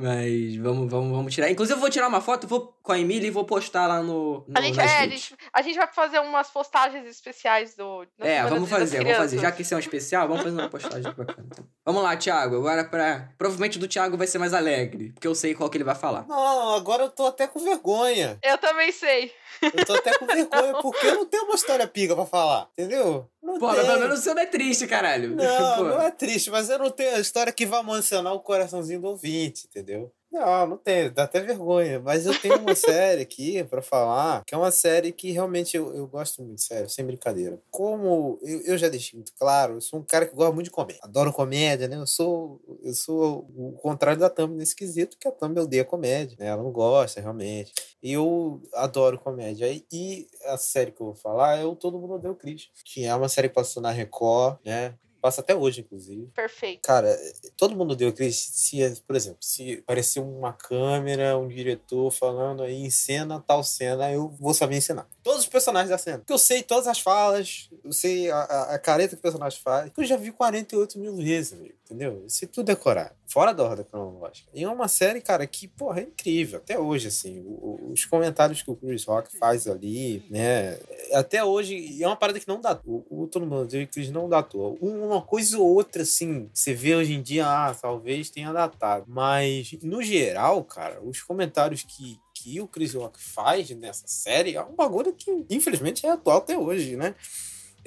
Mas vamos, vamos, vamos tirar. Inclusive, eu vou tirar uma foto vou com a Emília e vou postar lá no. no A gente, é, a gente, a gente vai fazer umas postagens especiais do. É, vamos fazer, vamos fazer. Já que esse é um especial, vamos fazer uma postagem bacana. Vamos lá, Thiago. Agora pra. Provavelmente o do Thiago vai ser mais alegre, porque eu sei qual que ele vai falar. Não, agora eu tô até com vergonha. Eu também sei. Eu tô até com vergonha porque eu não tenho uma história pica pra falar, entendeu? Não Pô, tenho. pelo menos o seu não é triste, caralho. Não, Pô. não é triste, mas eu não tenho a história que vai emocionar o coraçãozinho do ouvinte, entendeu? Não, não tenho, dá até vergonha. Mas eu tenho uma série aqui pra falar, que é uma série que realmente eu, eu gosto muito, sério, sem brincadeira. Como eu, eu já deixei muito claro, eu sou um cara que gosta muito de comédia. Adoro comédia, né? Eu sou, eu sou o contrário da Thumb nesse quesito, que a Thumb odeia comédia, né? Ela não gosta, realmente. E eu adoro comédia. E- a série que eu vou falar é o Todo Mundo Odeia o Chris, que é uma série que passou na Record, né? Passa até hoje, inclusive. Perfeito. Cara, todo mundo deu aquele. Se, por exemplo, se aparecer uma câmera, um diretor falando aí em cena, tal cena, eu vou saber ensinar. Todos os personagens da cena. Porque eu sei todas as falas, eu sei a, a, a careta que o personagem faz. que Eu já vi 48 mil vezes, amigo, entendeu? É tudo decorar. Fora da ordem cronológica. E é uma série, cara, que, porra, é incrível. Até hoje, assim, os comentários que o Chris Rock faz ali, né? Até hoje, é uma parada que não dá. O, o todo mundo diz que não datou. Uma coisa ou outra, assim, você vê hoje em dia, ah, talvez tenha datado. Mas, no geral, cara, os comentários que, que o Chris Rock faz nessa série é um bagulho que, infelizmente, é atual até hoje, né?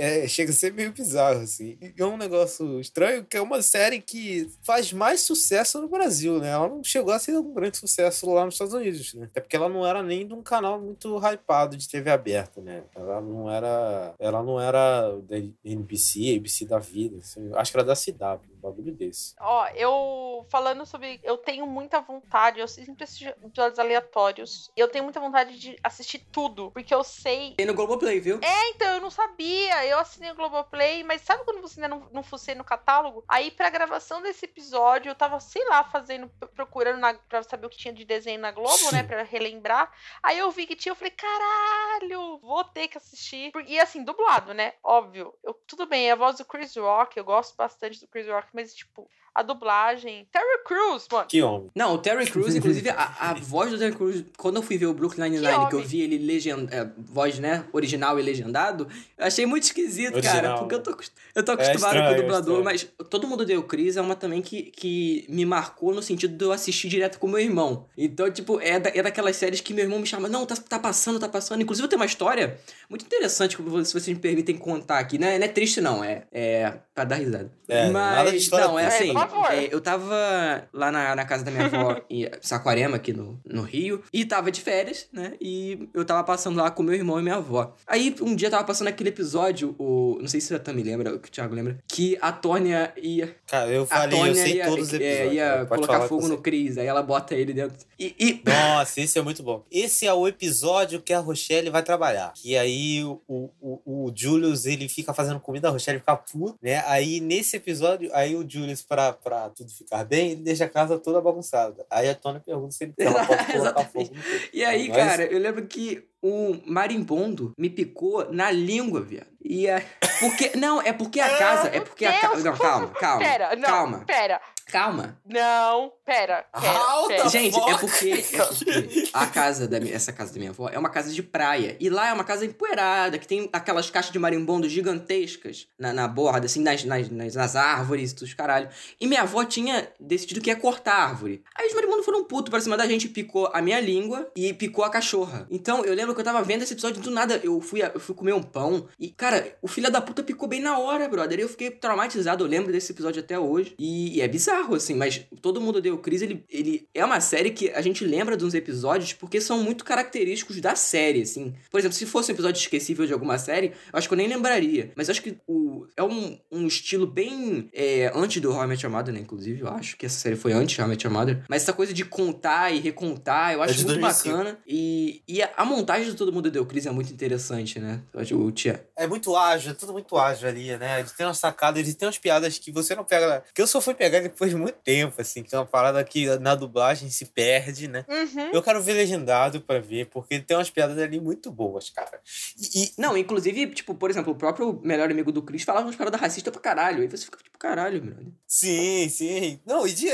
É, chega a ser meio bizarro, assim. É um negócio estranho, que é uma série que faz mais sucesso no Brasil, né? Ela não chegou a ser um grande sucesso lá nos Estados Unidos, né? Até porque ela não era nem de um canal muito hypado de TV aberta, né? Ela não era. Ela não era da NBC, ABC da vida. assim. Acho que era da CW, bagulho desse. Ó, eu falando sobre. Eu tenho muita vontade, eu sempre assisto episódios aleatórios. E eu tenho muita vontade de assistir tudo. Porque eu sei. Tem no Globoplay, viu? É, então, eu não sabia. Eu assinei o Globoplay, mas sabe quando você ainda não, não fucei no catálogo? Aí, pra gravação desse episódio, eu tava, sei lá, fazendo, procurando na, pra saber o que tinha de desenho na Globo, né? Pra relembrar. Aí eu vi que tinha, eu falei, caralho, vou ter que assistir. E assim, dublado, né? Óbvio. Eu, tudo bem, é a voz do Chris Rock, eu gosto bastante do Chris Rock, mas, tipo, a dublagem. Terry Crews, mano. Que homem. Não, o Terry Crews, inclusive, a, a voz do Terry Crews, quando eu fui ver o Brooklyn Nine-Nine, que eu homem. vi ele legend... é, voz, né, original e legendado, eu achei muito esquisito, cara, Original. porque eu tô, eu tô acostumado estranho, com o é dublador, estranho. mas Todo Mundo Deu Cris é uma também que, que me marcou no sentido de eu assistir direto com meu irmão. Então, tipo, é, da, é daquelas séries que meu irmão me chama, não, tá, tá passando, tá passando. Inclusive, eu tenho uma história muito interessante, que se vocês me permitem contar aqui, né? Não é triste, não, é, é pra dar risada. É, mas, nada de história não, é assim, É, favor. é, eu tava lá na, na casa da minha avó, em Saquarema, aqui no, no Rio, e tava de férias, né? E eu tava passando lá com meu irmão e minha avó. Aí, um dia, tava passando aquele episódio, o... Não sei se você também lembra, o que o Thiago lembra, que a Tônia ia... Cara, eu falei, eu sei ia, todos os é, episódios. ia Pode colocar falar fogo no Cris, aí ela bota ele dentro. E... e- Nossa, esse é muito bom. Esse é o episódio que a Rochelle vai trabalhar. E aí o, o, o Julius, ele fica fazendo comida, a Rochelle fica puta, né? Aí nesse episódio, aí o Julius, pra, pra tudo ficar bem, ele deixa a casa toda bagunçada. Aí a Tônia pergunta se ele ela pode colocar fogo no fogo. E aí, Mas- cara, eu lembro que o marimbondo me picou na língua, viado. E é. Porque. Não, é porque a casa. É porque a casa. Não, calma, calma. Pera, não, calma, pera. Calma. Não, pera, pera, the Gente, é porque, é porque a casa da minha, essa casa da minha avó é uma casa de praia. E lá é uma casa empoeirada, que tem aquelas caixas de marimbondo gigantescas na, na borda, assim, nas, nas, nas, nas árvores e tudo, caralho. E minha avó tinha decidido que ia cortar a árvore. Aí os marimbondos foram putos pra cima da gente, picou a minha língua e picou a cachorra. Então eu lembro que eu tava vendo esse episódio do nada, eu fui, eu fui comer um pão e, cara, o filho da puta picou bem na hora, brother. E eu fiquei traumatizado, eu lembro desse episódio até hoje. E, e é bizarro, assim, mas todo mundo deu crise, ele, ele é uma série que a gente lembra de uns episódios porque são muito característicos da série, assim. Por exemplo, se fosse um episódio esquecível de alguma série, eu acho que eu nem lembraria. Mas acho que o, é um, um estilo bem é, antes do How I Met Your Mother, né? Inclusive, eu acho que essa série foi antes do How I Met Your Mother. Mas essa coisa de contar e recontar, eu acho de muito 2005. bacana. E, e a, a montagem de Todo Mundo Deu Crise é muito interessante, né? Eu acho o Tia. É muito ágil, é tudo muito ágil ali, né? Ele tem umas sacadas, ele tem umas piadas que você não pega. Que eu só fui pegar depois de muito tempo, assim, que é uma parada que na dublagem se perde, né? Uhum. Eu quero ver legendado pra ver, porque tem umas piadas ali muito boas, cara. E, e- Não, inclusive, tipo, por exemplo, o próprio melhor amigo do Chris falava umas paradas racistas pra caralho. Aí você fica tipo, caralho, brother. sim, sim. Não, e, de-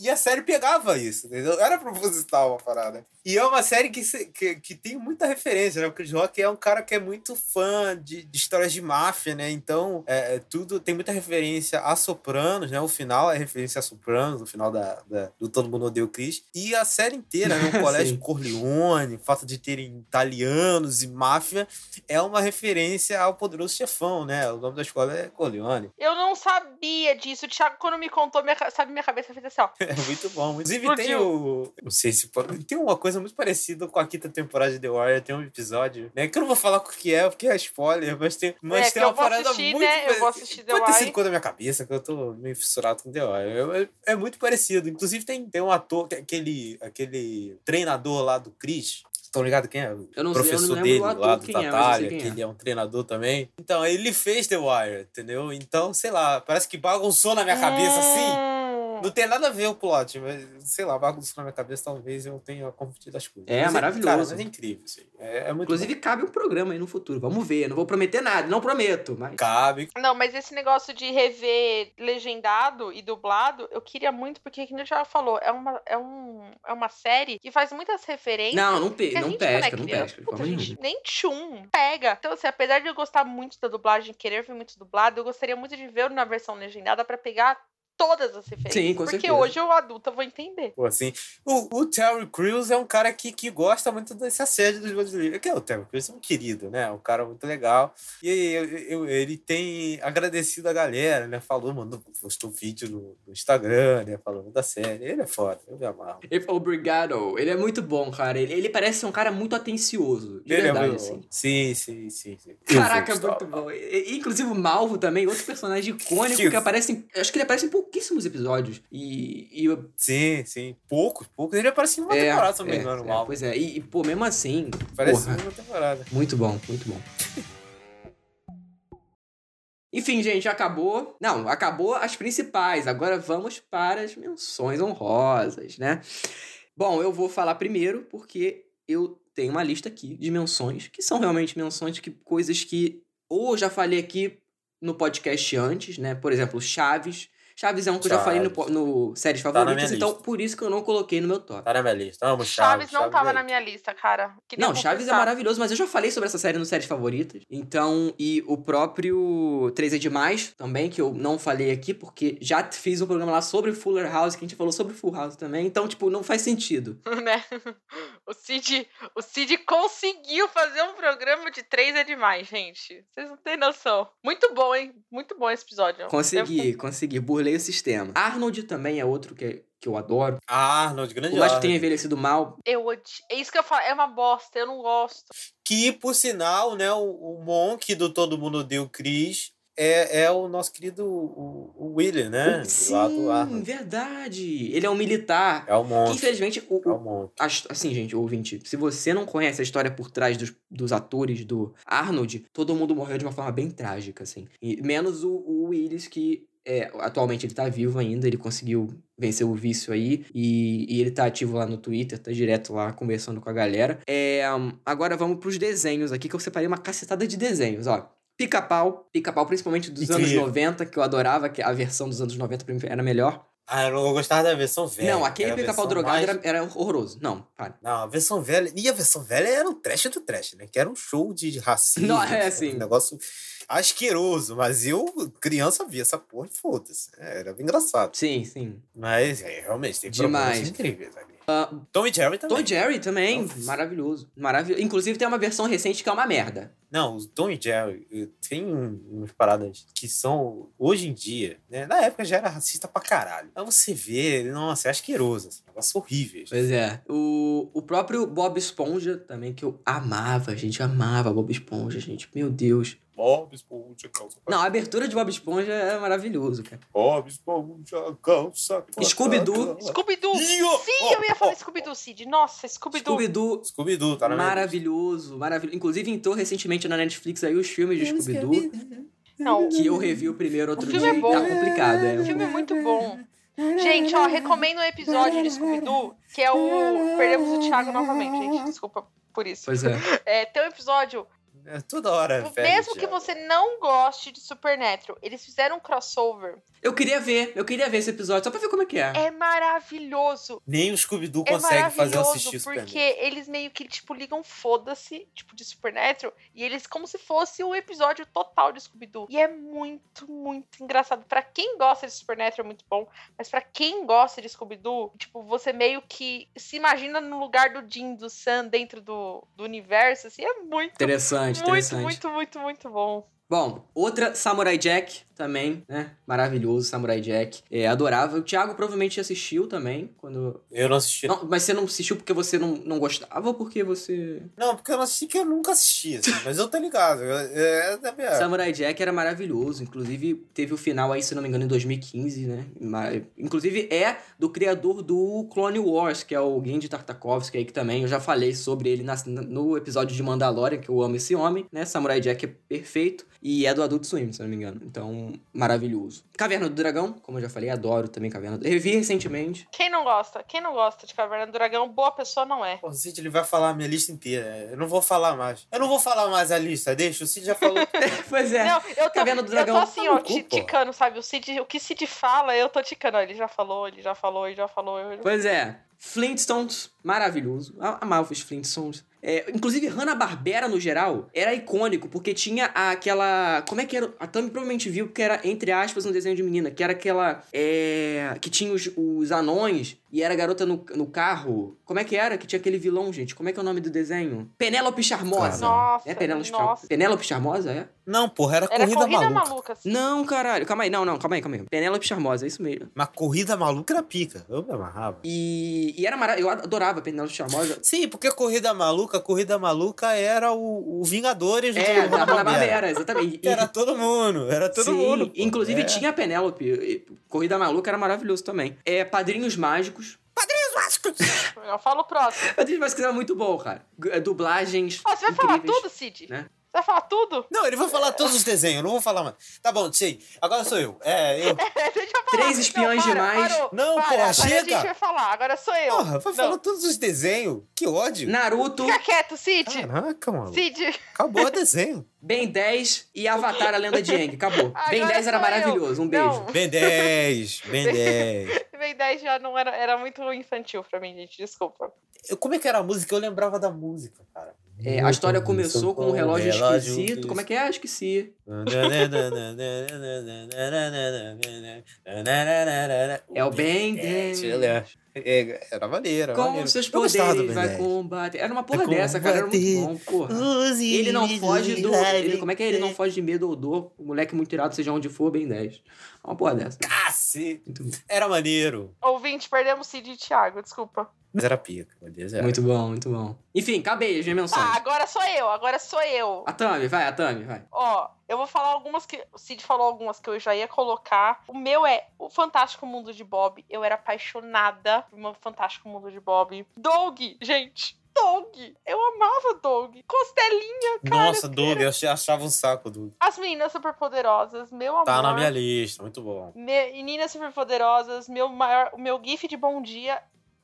e a série pegava isso, entendeu? Era proposital a parada. E é uma série que, que, que tem muita referência, né? O Chris Rock é um cara que é muito fã de, de histórias de máfia, né? Então, é, é tudo tem muita referência a Sopranos, né? O final é referência a Sopranos, o final da, da- do Todo Mundo Odeia o Chris. E a série inteira, né? O Colégio. Corleone, o fato de terem italianos e máfia, é uma referência ao Poderoso Chefão, né? O nome da escola é Corleone. Eu não sabia disso. O Thiago, quando me contou, minha, sabe, minha cabeça fez assim, ó. É muito bom. Inclusive, tem o. Não sei se pode. Tem uma coisa muito parecida com a quinta temporada de The Warrior. Tem um episódio, né? Que eu não vou falar o que é, porque é spoiler, mas tem, mas É, tem uma eu vou parada assistir, muito. né? Eu vou assistir The Pode ter sido coisa da minha cabeça, que eu tô meio fissurado com The Warrior. É, é- é muito parecido. Inclusive, tem, tem um ator, que- aquele, aquele treinador lá do Chris. Estão ligados quem é? O Eu não sei, eu professor não lembro dele lá do quem é, eu sei quem que é. ele é um treinador também. Então, ele fez The Wire, entendeu? Então, sei lá, parece que bagunçou na minha cabeça assim. Hum. Não tem nada a ver o plot, mas sei lá, bagunçou na minha cabeça, talvez eu tenha confundido as coisas. É, Mas maravilhoso. Cara, mas é incrível isso aí. É, é muito Inclusive, cabe um programa aí no futuro. Vamos ver. Eu não vou prometer nada, não prometo, mas. bom. cabe. Não, mas esse negócio de rever legendado e dublado, eu queria muito, porque, gente já falou, é uma, é um, é uma série que faz muitas referências. Não, não, pe que a não gente, quando é pesca, não pesca. de puta, gente nem tchum pega. Então, assim, apesar de eu gostar muito da dublagem, querer ver muito dublado, eu gostaria muito de ver na versão legendada pra pegar todas as referências. Sim, com porque certeza. hoje eu, adulta, vou entender. Pô, assim, o, o Terry Crews é um cara que, que gosta muito desse assédio dos brasileiros. Que é o Terry Crews é um querido, né? Um cara muito legal. E eu- eu- ele tem agradecido a galera, né? Falou, mandou, postou vídeo no, no Instagram, né? Falando da série. Ele é foda, eu me amarro. Ele- Obrigado. Ele é muito bom, cara. Ele, ele parece ser um cara muito atencioso. De Ele verdade, é muito assim. bom. Sim, sim, sim. sim. Caraca, muito gostar. bom. Inclusive o Malvo também, outro personagem icônico Que- que aparece em, Acho que ele aparece em pouquíssimos episódios. E. e eu- Sim, sim. Poucos, poucos. Ele apareceu em uma temporada, se não me é, engano, é. Pois é, e, e, pô, mesmo assim. Parece porra, uma temporada. muito bom, muito bom. Enfim, gente, acabou. Não, acabou as principais. Agora vamos para as menções honrosas, né? Bom, eu vou falar primeiro porque eu tenho uma lista aqui de menções que são realmente menções que coisas que ou eu já falei aqui no podcast antes, né? Por exemplo, Chaves. Chaves é um que eu já falei no, Chaves. no séries Tá favoritas, então lista. por isso que eu não coloquei no meu top. Tá na minha lista. Amo Chaves, Chaves. não tava é- na minha lista, cara. Queria Não, Chaves é confessar. maravilhoso, mas eu já falei sobre essa série no Séries Favoritas. Então, e o próprio 3 é Demais também, que eu não falei aqui, porque já fiz um programa lá sobre Fuller House, que a gente falou sobre Full House também. Então, tipo, não faz sentido. né? O Cid, o Cid conseguiu fazer um programa de três é demais, gente. Vocês não têm noção. Muito bom, hein? Muito bom esse episódio. Consegui, consegui, burlei o sistema. Arnold também é outro que, que eu adoro. Ah, Arnold, grande Por mais que tenha Arnold. envelhecido mal, Eu. É isso que eu falo, é uma bosta, eu não gosto. Que, por sinal, né, o, o Monk do Todo Mundo Deu Chris é, é o nosso querido o, o William, né? sim, Lá do Arnold. verdade. Ele é um militar. É o Que, Monk. infelizmente, o, É o- o Monk. As- Assim, gente, ouvinte, se você não conhece a história por trás dos, dos atores do Arnold, todo mundo morreu de uma forma bem trágica, assim. E, menos o, o Willis, que é, atualmente ele tá vivo ainda, ele conseguiu vencer o vício aí, e, e ele tá ativo lá no Twitter, tá direto lá conversando com a galera. É, agora vamos pros desenhos aqui, que eu separei uma cacetada de desenhos, ó. Pica-pau, pica-pau principalmente dos anos Incrível. 90, que eu adorava, que a versão dos anos 90 pra mim era melhor. Ah, eu não gostava da versão velha. não, aquele pica-pau drogado mais- era, era horroroso. Não, para. Não, a versão velha. E a versão velha era um trash do trash, né? Que era um show de racismo. Não, é, sabe? sim. Um negócio asqueroso. Mas eu, criança, via essa porra e foda-se. É, Era engraçado. Sim, sim. Mas, é, realmente, tem Demais. incríveis ali. Tom e Jerry também. Tom e Jerry também, Nossa. maravilhoso. Maravilhoso. Inclusive tem uma versão recente que é uma merda. Não, o Tom e Jerry eh, tem um- umas paradas que são, hoje em dia, né? Na época já era racista pra caralho. Mas você vê, nossa, é asqueroso, assim, negócio horrível. Pois é. O, o próprio Bob Esponja também, que eu amava, gente. Amava Bob Esponja, gente. Meu Deus. Bob Esponja, calça Não, a abertura de Bob Esponja é maravilhoso, cara. Bob Esponja, calça Scooby-Doo. Scooby-Doo! Sim, ó, eu ia falar ó, Scooby-Doo, Cid. Nossa, Scooby-Doo. Scooby-Doo, Scooby-Doo, tá na maravilhoso, maravilhoso. Inclusive entrou recentemente na Netflix aí os filmes de Scooby-Doo, Não, que eu revi o primeiro outro O filme dia é bom. tá complicado, é. o filme é muito bom. Gente, ó, recomendo um episódio de Scooby-Doo, que é o... Perdemos o Thiago novamente, gente. Desculpa por isso. Pois é. É, tem um episódio É, toda hora. velho, Mesmo que você não goste de Supernatural, eles fizeram um crossover. Eu queria ver, eu queria ver esse episódio, só pra ver como é que é. É maravilhoso. Nem o Scooby-Doo É consegue fazer eu assistir o porque eles meio que, tipo, ligam foda-se, tipo, de Supernatural, e eles como se fosse o episódio total de Scooby-Doo. E é muito, muito engraçado. Pra quem gosta de Supernatural é muito bom, mas pra quem gosta de Scooby-Doo, tipo, você meio que se imagina no lugar do Jim, do Sam, dentro do, do universo, assim, é muito, Interessante, muito, muito, muito, muito bom. Bom, outra Samurai Jack também, né? Maravilhoso, Samurai Jack. É, adorava. O Thiago provavelmente assistiu também, quando... Eu não assisti. Não, mas você não assistiu porque você não, não gostava ou porque você... Não, porque eu não assisti que eu nunca assisti, assim, mas eu tô ligado. É, é da minha... Samurai Jack era maravilhoso. Inclusive, teve o final aí, se não me engano, em 2015, né? Mas, inclusive, é do criador do Clone Wars, que é o Genji Tartakovsky aí, que também eu já falei sobre ele na- no episódio de Mandalorian, que eu amo esse homem, né? Samurai Jack é perfeito. E é do Adult Swim, se não me engano. Então, maravilhoso. Caverna do Dragão, como eu já falei, adoro também Caverna do Revi recentemente. Quem não gosta? Quem não gosta de Caverna do Dragão, boa pessoa não é. O Cid ele vai falar a minha lista inteira. Eu não vou falar mais. Eu não vou falar mais a lista, deixa. O Cid já falou. pois é. Não, eu tô, Caverna do eu Dragão. tô assim, Tá ó, cu, ti- pô. ticando, sabe? O, Cid, o que Cid fala, eu tô ticando. Ó, Ele já falou, ele já falou, ele já falou. ele- Pois é. Flintstones, maravilhoso. A- Amava os Flintstones. É, inclusive, Hanna-Barbera, no geral, era icônico, porque tinha aquela... Como é que era? A Tami provavelmente viu que era, entre aspas, um desenho de menina. Que era aquela... É, que tinha os, os anões e era garota no, no carro. Como é que era? Que tinha aquele vilão, gente. Como é que é o nome do desenho? Penélope Charmosa. Nossa, É Penélope nossa. Charmosa? Penélope Charmosa, é? Não, porra, era, Era corrida, corrida maluca. maluca. assim. Não, caralho. Calma aí. Não, não. Calma aí, calma aí. Penélope Charmosa, é isso mesmo. Mas corrida maluca era pica. Eu me amarrava. E, e era maravilhoso. Eu adorava Penélope Charmosa. Sim, porque a corrida maluca, a corrida maluca era o, o Vingadores do É, da Hanna-Barbera. Exatamente. E- Era todo mundo, era todo Sim, mundo. pô. Inclusive É. tinha a Penélope. Corrida Maluca era maravilhoso também. É, Padrinhos Mágicos. Eu falo o próximo. Padrinhos Mágicos era muito bom, cara. É, Dublagens. Ó, você vai falar tudo, Cid? né? Você vai falar tudo? Não, ele vai falar todos os desenhos, eu não vou falar mais. Tá bom, sei. Agora sou eu. É, eu. Deixa eu falar. Três espiões não, para, demais. parou, Não, para, porra, agora chega. a gente vai falar, agora sou eu. Porra, vai Não, falar todos os desenhos. Que ódio. Naruto, Fica quieto, Cid. Caraca, mano. Cid. Acabou o desenho. Ben 10 e Avatar, a Lenda de Aang. Acabou. ben Agora 10 era sou eu. maravilhoso. Um Não. beijo. Ben 10, Ben 10. Ben 10 já não era, era muito infantil pra mim, gente, desculpa. Eu- Como é que era a música? Eu lembrava da música, cara. É, a história começou com um relógio esquisito. Como é que é? Ah, Esqueci. É o Ben 10. É, era maneiro. era Com maneiro. seus poderes vai 10. combater. Era uma porra Vai dessa, cara. Era muito bom, porra. Use Ele não foge do. Ele, como é que é? Ele não foge de medo ou dor. O moleque muito irado, seja onde for, bem 10. Uma porra dessa. Cacete. Era maneiro. Ouvinte, perdemos Cid e Thiago, desculpa. Mas era pica. meu Deus, era. Muito bom, muito bom. Enfim, acabei as minhas Tá, menções. agora sou eu, agora sou eu. A Tami, vai, a Tami, vai. Ó, eu vou falar algumas que. O Cid falou algumas que eu já ia colocar. O meu é O Fantástico Mundo de Bob. Eu era apaixonada por o Fantástico Mundo de Bob. Doug, gente. Doug. Eu amava Doug. Costelinha, cara. Nossa, Doug, eu achava um saco, Doug. As meninas superpoderosas, meu amor. Tá na minha lista, muito bom. Me- Meninas superpoderosas, meu maior. O meu GIF de bom dia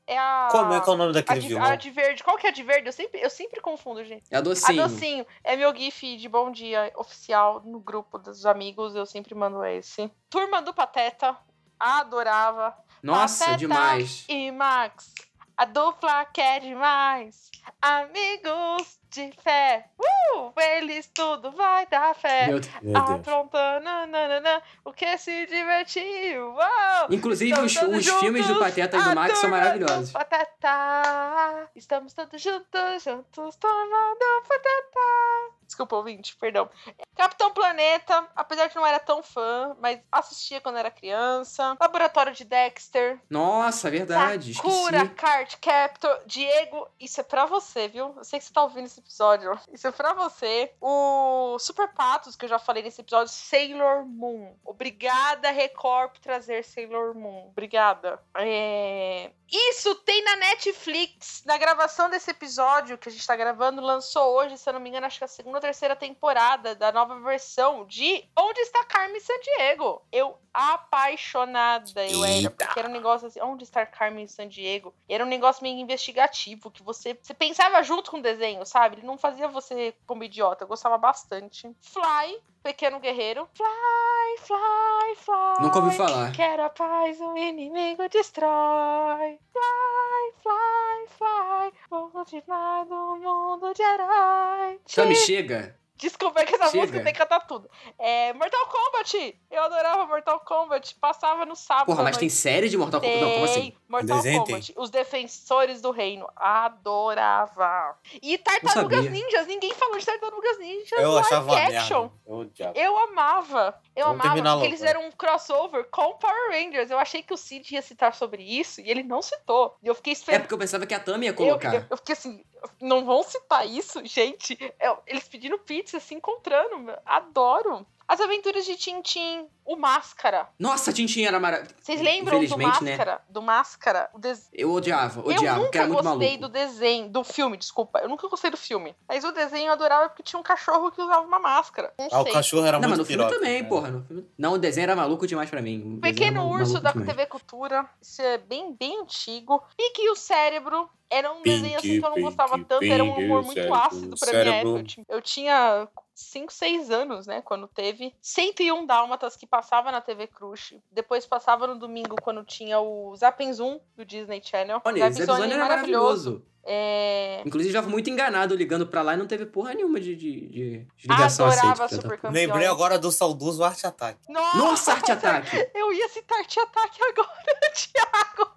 é a. Como é que é o nome A daquele de, vilão? a de verde. Qual que é a de verde? Eu sempre, eu sempre confundo, gente. É a docinho. A docinho é meu GIF de bom dia oficial no grupo dos amigos. Eu sempre mando esse. Turma do Pateta. Adorava. Nossa, Pateta demais. E Max. A dupla que é demais. Amigos de fé. Uh! Eles tudo vai dar fé. Meu Meu. Aprontando, nananã, o que se divertiu. Uau! Inclusive, os, os filmes do Pateta e do Max são maravilhosos. Pateta. Estamos todos juntos, juntos, turma do Pateta. Desculpa, ouvinte, perdão. Capitão Planeta, apesar de não era tão fã, mas assistia quando era criança. Laboratório de Dexter. Nossa, verdade. Sakura Esqueci. Card Captor. Diego, isso é pra você, viu? Eu sei que você tá ouvindo esse episódio. Isso é pra você. O Super Patos, que eu já falei nesse episódio, Sailor Moon. Obrigada, Record, por trazer Sailor Moon. Obrigada. É... Isso tem na Netflix. Na gravação desse episódio que a gente tá gravando, lançou hoje, se eu não me engano, acho que é a segunda terceira temporada da nova versão de Onde está Carmen Sandiego? Eu apaixonada eu era, Eita. porque era um negócio assim, onde está Carmen Sandiego? E era um negócio meio investigativo, que você, você pensava junto com o desenho, sabe? Ele não fazia você como idiota, eu gostava bastante. Fly, Pequeno Guerreiro. Fly, fly, fly. Nunca ouvi falar. Quero a paz, o inimigo destrói. Fly, fly, fly. Vou continuar do mundo de herói. Tami, chega. good. Desculpa que essa Chega. música tem que cantar tudo. É, Mortal Kombat! Eu adorava Mortal Kombat. Passava no sábado. Porra, mas tem série de Mortal Kombat? Não, como assim? Tem Mortal Desenho Kombat. Os Defensores do Reino. Adorava. E Tartarugas. Ninjas. Ninguém falou de Tartarugas Ninjas Eu live achava uma action. merda. Eu. Eu amava. Eu Vamos amava porque logo, eles fizeram um crossover com Power Rangers. Eu achei que o Cid ia citar sobre isso e ele não citou. E eu fiquei É esperando. porque eu pensava que a Tami ia Eu, colocar. eu, eu fiquei assim, não vão citar isso, gente. É, eles pedindo pizza, se encontrando. meu. Adoro. As aventuras de Tintin, o Máscara. Nossa, Tintin era maravilhoso. Vocês lembram do né? Máscara? Do Máscara? O des... Eu odiava, Eu odiava, porque nunca era muito gostei maluco. do desenho, do filme, desculpa. Eu nunca gostei do filme. Mas o desenho eu adorava porque tinha um cachorro que usava uma máscara. Não Ah, o sei. cachorro era Não, mas muito no filme piroca, também, né? porra. No filme... Não, o desenho era maluco demais pra mim. O Pequeno Urso da demais. TV Cultura. Isso é bem, bem antigo. Pique e o Cérebro. Era um Pinky, desenho assim que eu não gostava Pinky, tanto. Era um humor o muito cérebro, ácido pra o minha cérebro. época. Eu tinha- Eu tinha 5, 6 anos, né? Quando teve. 101 Dálmatas que passava na TV Crush. Depois passava no domingo quando tinha o Zapenzum do Disney Channel. Olha, esse episódio era maravilhoso. É... Inclusive, já fui muito enganado ligando pra lá e não teve porra nenhuma de, de, de, ligação Adorava aceita. Super Campeões. Lembrei agora do saudoso Arte Ataque. Nossa, Nossa, arte ataque! Eu ia citar Arte Ataque agora, Thiago.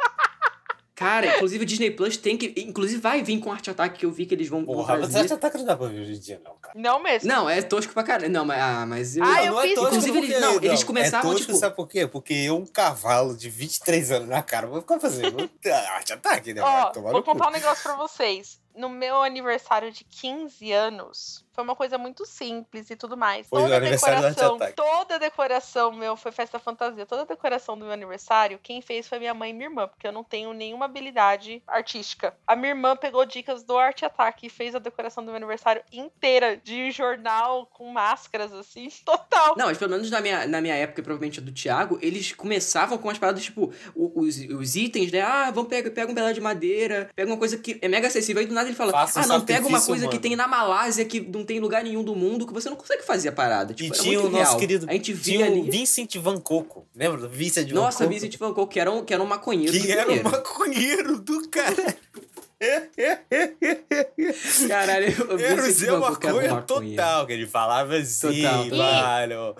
Cara, inclusive o Disney Plus tem que. Inclusive vai vir com arte ataque que eu vi que eles vão, Porra, mas. Arte Ataque não dá pra ver hoje em dia, não, cara. Não mesmo. Não, é tosco pra caralho. Não, mas, ah, mas eu. Ah, Não, eu não é fiz- tosco Inclusive, eles- porque- não, eles começavam, é tosco, tipo- sabe por quê? Porque eu, um cavalo de 23 anos na cara, vou ficar fazendo arte ataque, né? Tomar vou contar um negócio pra vocês. No meu aniversário de 15 anos, foi uma coisa muito simples e tudo mais. Foi toda a do Arte decoração, toda a decoração meu foi festa fantasia. Toda a decoração do meu aniversário, quem fez foi minha mãe e minha irmã, porque eu não tenho nenhuma habilidade artística. A minha irmã pegou dicas do Arte Ataque e fez a decoração do meu aniversário inteira de jornal com máscaras assim, total. Não, mas pelo menos na minha, na minha época, e provavelmente a do Thiago, eles começavam com as paradas, tipo, os, os itens, né? Ah, vamos pegar pega um pedaço de madeira, pega uma coisa que é mega acessível. Aí do nada ele fala, Faça um ah, não, pega uma coisa que tem na Malásia, que não tem em lugar nenhum do mundo, que você não consegue fazer a parada. E Tipo, era tinha o nosso real. querido A gente via ali. Vincent Van Coco. Lembra do Vincent Van Nossa, Coco? Vincent Van Gogh, que era um, que era um maconheiro. Que era o primeiro. maconheiro do cara. Caralho, eu Era o Vincent Zé Van Gogh, que era um Maconha maconheiro. total, que ele falava assim, Total. mano.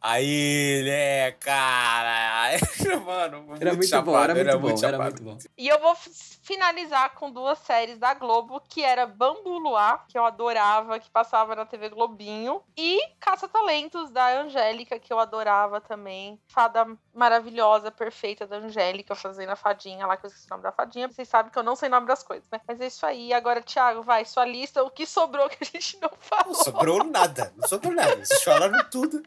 Aí, né, cara. mano, muito Era muito chapado, bom, era muito bom, era chapado. muito bom. E eu vou finalizar com duas séries da Globo, que era Bambu Luar, que eu adorava, que passava na TV Globinho, e Caça-Talentos, da Angélica, que eu adorava também. Fada maravilhosa, perfeita da Angélica, fazendo a fadinha lá, que eu esqueci o nome da fadinha. Vocês sabem que eu não sei o nome das coisas, né? Mas é isso aí. Agora, Thiago, vai, sua lista, o que sobrou que a gente não falou. Não sobrou nada, não sobrou nada. Vocês falaram tudo,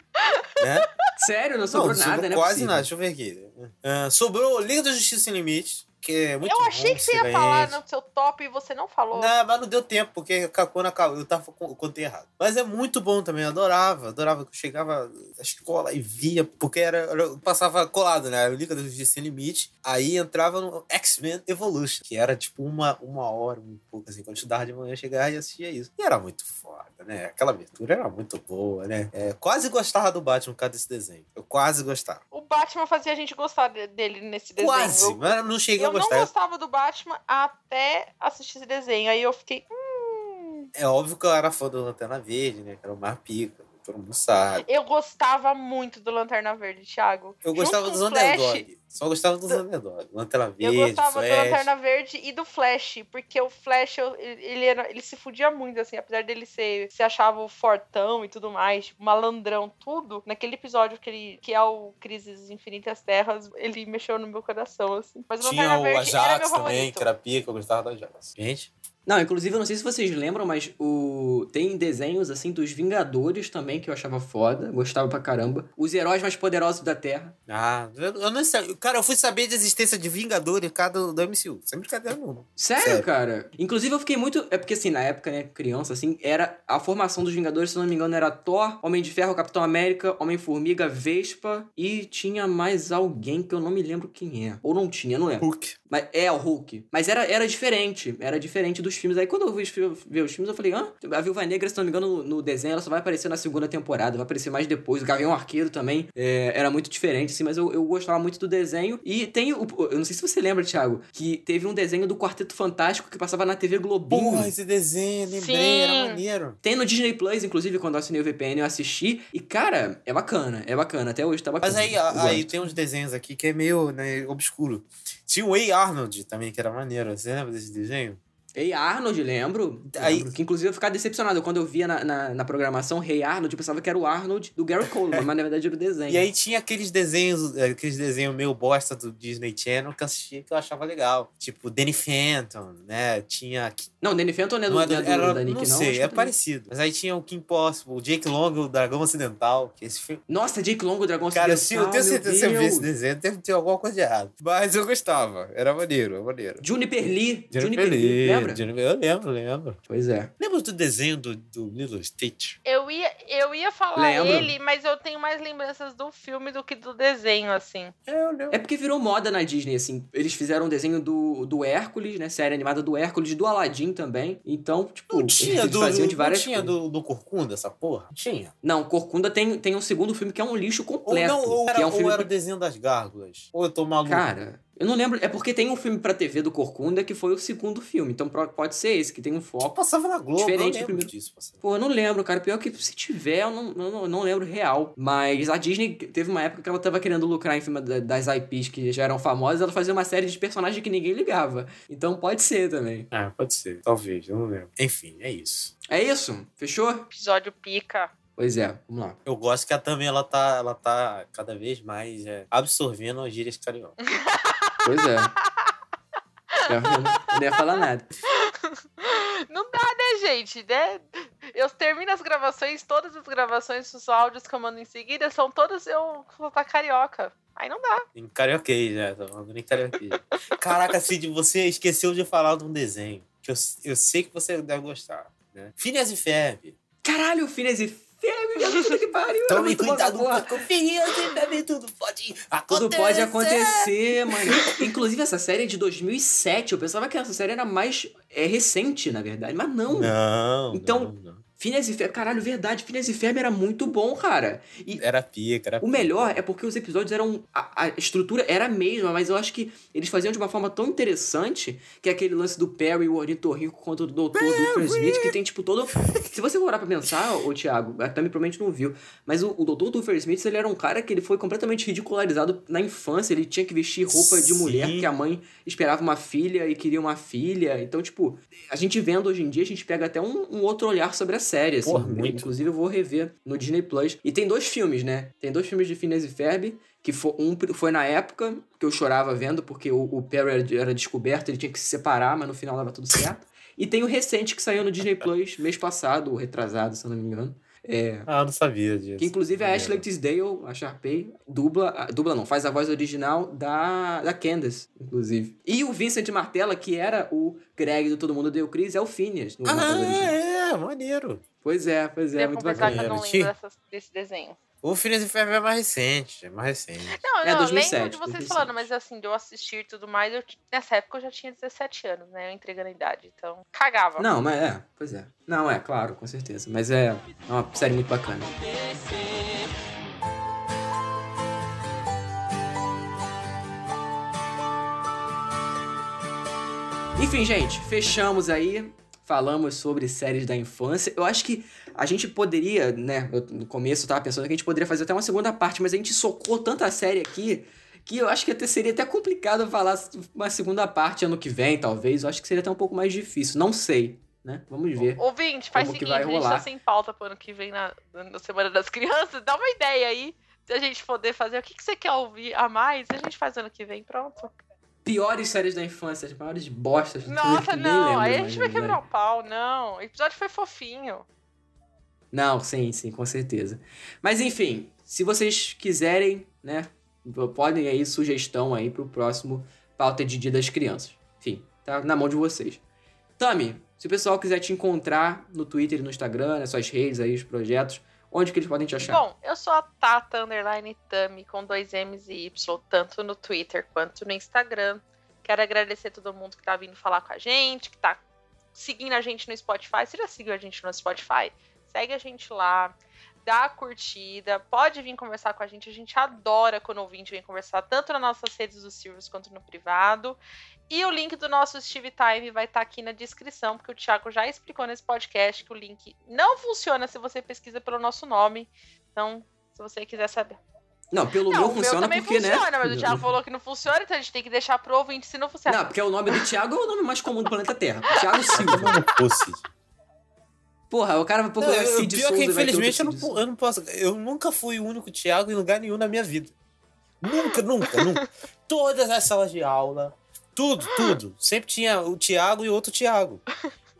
né? Sério, não sobrou não, nada, né? quase nada. Deixa eu ver aqui. Ah, sobrou Liga da Justiça Sem Limite, que é muito eu achei bom, que você ia falar no seu top e você não falou. Não, mas não deu tempo, porque quando acabou, eu tava eu contei errado. Mas é muito bom também, eu adorava. Adorava que eu chegava da escola e via, porque era, eu passava colado, né? Era o Liga da Justiça Sem Limite. Aí entrava no X-Men Evolution, que era tipo uma, uma hora, um pouco assim. Quando eu estudava de manhã, eu chegava e assistia isso. E era muito foda, né? Aquela abertura era muito boa, né? É, quase gostava do Batman por causa desse desenho. Eu quase gostava. O Batman fazia a gente gostar de- dele nesse desenho. Quase, Eu- mas não cheguei Eu a não gostava do Batman até assistir esse desenho. Aí eu fiquei. Hum. É óbvio que eu era fã do Lanterna Verde, né? Que era o mais pica, todo mundo sabe. Eu gostava muito do Lanterna Verde, Thiago. Eu gostava dos Flash, underdog. Só gostava dos underdog. Lanterna Eu Verde, gostava do Flash. Lanterna Verde e do Flash, porque o Flash, eu- ele, era, ele se fudia muito, assim, apesar dele ser, se achava o fortão e tudo mais, tipo, malandrão, tudo. Naquele episódio que, ele, que é o Crises Infinitas Terras, ele mexeu no meu coração, assim. Mas o Tinha Lanterna o Verde Ajax também, favorito. que era pica, eu gostava do Ajax. Gente, Não, inclusive, eu não sei se vocês lembram, mas o tem desenhos, assim, dos Vingadores também, que eu achava foda, gostava pra caramba. Os heróis mais poderosos da Terra. ah, eu, eu não sei. Cara, eu fui saber da existência de Vingadores cada do MCU. Sem brincadeira nenhuma. Sério, Sério. cara? Inclusive, eu fiquei muito... É porque, assim, na época, né, criança, assim, era... A formação dos Vingadores, se eu não me engano, era Thor, Homem de Ferro, Capitão América, Homem-Formiga, Vespa e tinha mais alguém que eu não me lembro quem é. Ou não tinha, não lembro. Hulk. Mas, é, o Hulk. Mas era, era diferente. Era diferente dos dos filmes. Aí quando eu vi, os ver os filmes, eu falei, hã? A Viúva Negra, se não me engano, no, no desenho, ela só vai aparecer na segunda temporada, vai aparecer mais depois. O Gavião Arqueiro também é, era muito diferente, assim, mas eu, eu gostava muito do desenho. E tem o. Eu não sei se você lembra, Thiago, que teve um desenho do Quarteto Fantástico que passava na TV Globinho. Porra, esse desenho, lembrei, era Sim. maneiro. Tem no Disney Plus, inclusive, quando eu assinei o VPN, eu assisti. E, cara, é bacana, é bacana. Até hoje tá bacana. Mas aí, aí tem uns desenhos aqui que é meio né, obscuro. Tinha o Way Arnold também, que era maneiro. Você lembra desse desenho? Ei Arnold, lembro. Aí- Lembro, Que inclusive eu ficava decepcionado. Quando eu via na, na, na programação Rei Arnold, eu pensava que era o Arnold do Gary Coleman, mas na verdade era o desenho. E aí tinha aqueles desenhos, eh, aqueles desenhos meio bosta do Disney Channel que eu assistia que eu achava legal. Tipo, Danny Phantom, né? Tinha. Não, Danny Phantom não é do, Não, é não do- é do- era- da Nick, não não. sei, acho que é do- parecido. Mas aí tinha o Kim Possible, o Jake Long, o Dragão Ocidental, que esse filme. Nossa, Jake Long, o Dragão Cara, Ocidental, se eu tenho certeza que você viu esse desenho, deve ter alguma coisa de errado. Mas eu gostava, era maneiro, era maneiro. Juniper Lee. Juniper Lee, Lee, lembra? Juniper- Eu lembro, lembro. Pois é. Lembra do desenho do, do Lilo Stitch? Eu ia, eu ia falar Lembro. ele, mas eu tenho mais lembranças do filme do que do desenho, assim. É, eu lembro. É porque virou moda na Disney, assim. Eles fizeram um desenho do, do Hércules, né? Série animada do Hércules, do Aladdin também. Então, tipo, Não tinha, eles do, faziam de não várias tinha coisas. do, do Corcunda, essa porra? Tinha. Não, Corcunda tem, tem um segundo filme que é um lixo Ou, completo. não, ou, que era, é um filme ou era o desenho das gárgulas. Ou eu tô maluco. Cara, eu não lembro. É porque tem um filme pra TV do Corcunda que foi o segundo filme. Então pode ser esse, que tem um foco. Passava na Globo, Diferente eu primeiro. disso. Passava. Pô, eu não lembro, cara. Pior que se tiver, eu não, não, não lembro real. Mas a Disney teve uma época que ela tava querendo lucrar em cima da- das IPs que já eram famosas. Ela fazia uma série de personagens que ninguém ligava. Então pode ser também. Ah, pode ser. Talvez, eu não lembro. Enfim, é isso. É isso? Fechou? Episódio pica. Pois é, vamos lá. Eu gosto que a Tami, ela tá, ela tá cada vez mais é, absorvendo as gírias cariocas. Pois é. Eu não, ia falar nada. Não dá, né, gente? Né? Eu termino as gravações, todas as gravações, os áudios que eu mando em seguida, são todas eu soltar carioca. Aí não dá. Em carioquês, né? Tô falando em carioquês. Caraca, Cid, você esqueceu de falar de um desenho. Que eu, eu sei que você deve gostar. Né? Phineas e Ferb. Caralho, Phineas e Minha puta que pariu. Tome cuidado com Phineas e Ferb, tudo pode acontecer. Tudo pode acontecer, mano. Inclusive, essa série é de 2007. Eu pensava que essa série era mais é, recente, na verdade. Mas não. Não, Então- não, não. Phineas e Ferb, caralho, verdade. Phineas e Ferb era muito bom, cara. E Era pica, era o melhor é porque os episódios eram. A, a estrutura era a mesma, mas eu acho que eles faziam de uma forma tão interessante que é aquele lance do Perry, o ornitorrinco contra o Dr. Duffer Smith, que tem tipo todo. Se você parar pra pensar, ô Thiago, a Tami provavelmente não viu, mas o, o Dr. Duffer Smith ele era um cara que ele foi completamente ridicularizado na infância. Ele tinha que vestir roupa de Sim. mulher porque a mãe esperava uma filha e queria uma filha. Então, tipo, a gente vendo hoje em dia, a gente pega até um, um outro olhar sobre a série, assim. Porra, muito. Inclusive, eu vou rever no Disney Plus. E tem dois filmes, né? Tem dois filmes de Phineas e Ferb, que foi, um foi na época que eu chorava vendo, porque o, o Perry era, era descoberto, ele tinha que se separar, mas no final dava tudo certo. E tem o recente que saiu no Disney Plus mês passado, ou retrasado, se eu não me engano. É, Ah, eu não sabia disso. que inclusive a Não Ashley Tisdale, a Sharpay, dubla, a- dubla não, faz a voz original da, da Candace, inclusive. E o Vincent Martella, que era o Greg do Todo Mundo Deu Cris, é o Phineas no. Ah, é, maneiro. Pois é, pois é, Devo muito bacana. que eu não lembro dessas- desse desenho. O Phineas e Ferb é mais recente, é mais recente. Não, É, não, 2007, eu lembro de vocês 2007. falando, mas assim, de eu assistir e tudo mais, eu, nessa época eu já tinha 17 anos, né? Eu entregando a idade, então cagava. Não, mas é, pois é. Não, é, claro, com certeza. Mas é, é uma série muito bacana. Enfim, gente, fechamos aí. Falamos sobre séries da infância. Eu acho que a gente poderia, né? Eu, no começo eu tava pensando que a gente poderia fazer até uma segunda parte, mas a gente socou tanta série aqui que eu acho que até seria até complicado falar uma segunda parte ano que vem, talvez. Eu acho que seria até um pouco mais difícil. Não sei, né? Vamos ver. Ouvinte, faz o seguinte, a gente tá sem pauta pro ano que vem na, na Semana das Crianças. Dá uma ideia aí, se a gente poder fazer. O que, que você quer ouvir a mais? A gente faz ano que vem, pronto. Piores séries da infância, as maiores bostas. Nossa, não, lembro aí a gente vai na quebrar o pau, não. O episódio foi fofinho. Não, sim, sim, com certeza. Mas enfim, se vocês quiserem, né, podem aí sugestão aí pro próximo pauta de Dia das Crianças. Enfim, tá na mão de vocês. Tami, se o pessoal quiser te encontrar no Twitter e no Instagram, nas suas redes aí, os projetos, onde que eles podem te achar? Bom, eu sou a Tata Underline Tami com dois M's e Y, tanto no Twitter quanto no Instagram. Quero agradecer todo mundo que tá vindo falar com a gente, que tá seguindo a gente no Spotify, você já seguiu a gente no Spotify? Segue a gente lá, dá a curtida, pode vir conversar com a gente. A gente adora quando o ouvinte vem conversar, tanto nas nossas redes do Silvers quanto no privado. E o link do nosso Steve Time vai estar aqui na descrição, porque o Thiago já explicou nesse podcast que o link não funciona se você pesquisa pelo nosso nome. Então, se você quiser saber. Não, pelo Não, meu meu funciona também porque, funciona, né? mas o Thiago falou que não funciona, então a gente tem que deixar pro ouvinte se não funciona. Não, porque o nome do Thiago é o nome mais comum do planeta Terra. Thiago Silva. Ô, Cid. Porra, o cara vai Não, procurar eu- Cid pior Souza que infelizmente eu não, eu não posso. Eu nunca fui o único Thiago em lugar nenhum na minha vida. Nunca, nunca, nunca. Todas as salas de aula, tudo, tudo. Sempre tinha o Thiago e outro Thiago.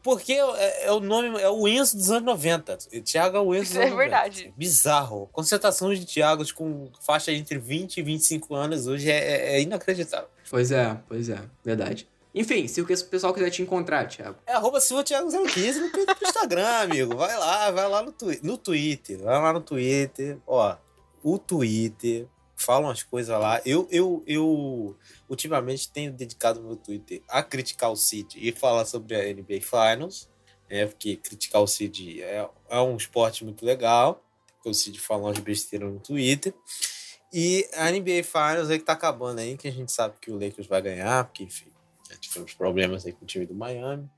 Porque é, é o nome, é o Enzo dos anos 90. O Thiago é o Enzo dos é anos 90. verdade. Bizarro. Concentração de Thiagos com faixa entre 20 e 25 anos hoje é, é- é inacreditável. Pois é, pois é, verdade. Enfim, se o pessoal quiser te encontrar, Thiago. É arroba Silva Thiago 015 no Instagram, amigo. Vai lá, vai lá no, twi no Twitter. Vai lá no Twitter. Ó, o Twitter. Falam as coisas lá. Eu, eu, eu ultimamente tenho dedicado meu Twitter a criticar o Cid e falar sobre a NBA Finals. Né, porque criticar o Cid é, é um esporte muito legal. Porque o Cid fala umas besteiras no Twitter. E a NBA Finals aí que tá acabando aí, que a gente sabe que o Lakers vai ganhar, porque, enfim, já tivemos problemas aí com o time do Miami.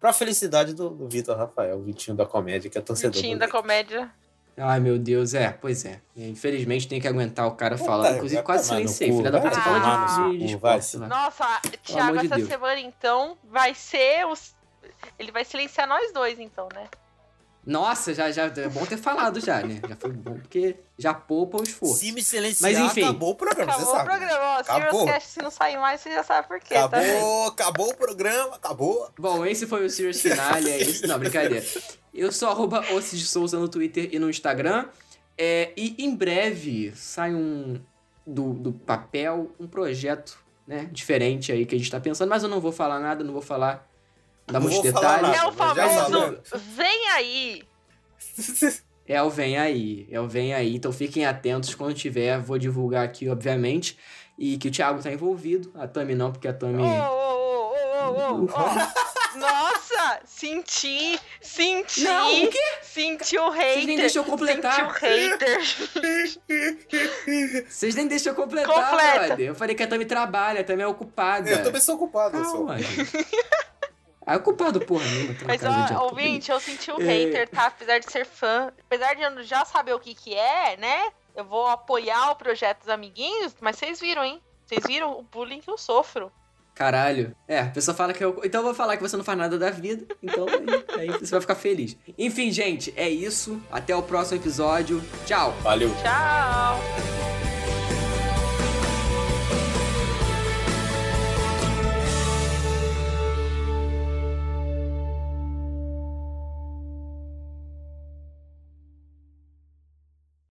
Pra felicidade do, do Vitor Rafael, o Vitinho da comédia, que é torcedor Vitinho da comédia. Ai, meu Deus, é, pois é. Infelizmente tem que aguentar o cara Puta, falar. Inclusive, quase silenciei. Filha da puta, fala de, esporte. Nossa, Thiago, de essa Deus. semana então vai ser os. Ele vai silenciar nós dois, então, né? Nossa, já, já é bom ter falado já, né? Já foi bom, porque já poupa o esforço. Se me silenciar, Mas, enfim. acabou o programa, Acabou você o sabe. programa. Ó, Acabou. Serious Cast, se não sair mais, você já sabe por quê, tá? Acabou, acabou o programa, acabou. Bom, esse foi o Serious Finale, é isso. Não, brincadeira. Eu sou arroba Ossis de Souza no Twitter e no Instagram. É, e em breve sai um do, do papel um projeto né, diferente aí que a gente tá pensando, mas eu não vou falar nada, não vou falar, Não muitos detalhes. É o famoso. Vem aí! É o Vem Aí, é o Vem Aí, então fiquem atentos quando tiver, vou divulgar aqui, obviamente, e que o Thiago tá envolvido, a Tami não, porque a Tami... Ô, ô, ô, ô, ô, ô, ó. Nossa! Senti! Senti! Não, o quê? Senti o Vocês hater! nem deixam eu completar. Senti o hater! Vocês nem deixam eu completar, Completa. brother. Eu falei que a Tami trabalha, a Tami é ocupada. Eu também sou ocupado, eu sou. Ah, é culpado porra nenhuma. Mas, ó, ouvinte, eu senti o É. hater, tá? Apesar de ser fã, apesar de eu já saber o que que é, né? Eu vou apoiar o projeto dos amiguinhos, mas vocês viram, hein? Vocês viram o bullying que eu sofro. Caralho. É, a pessoa fala que eu. Então eu vou falar que você não faz nada da vida. Então aí, aí você vai ficar feliz. Enfim, gente, é isso. Até o próximo episódio. Tchau. Valeu. Tchau!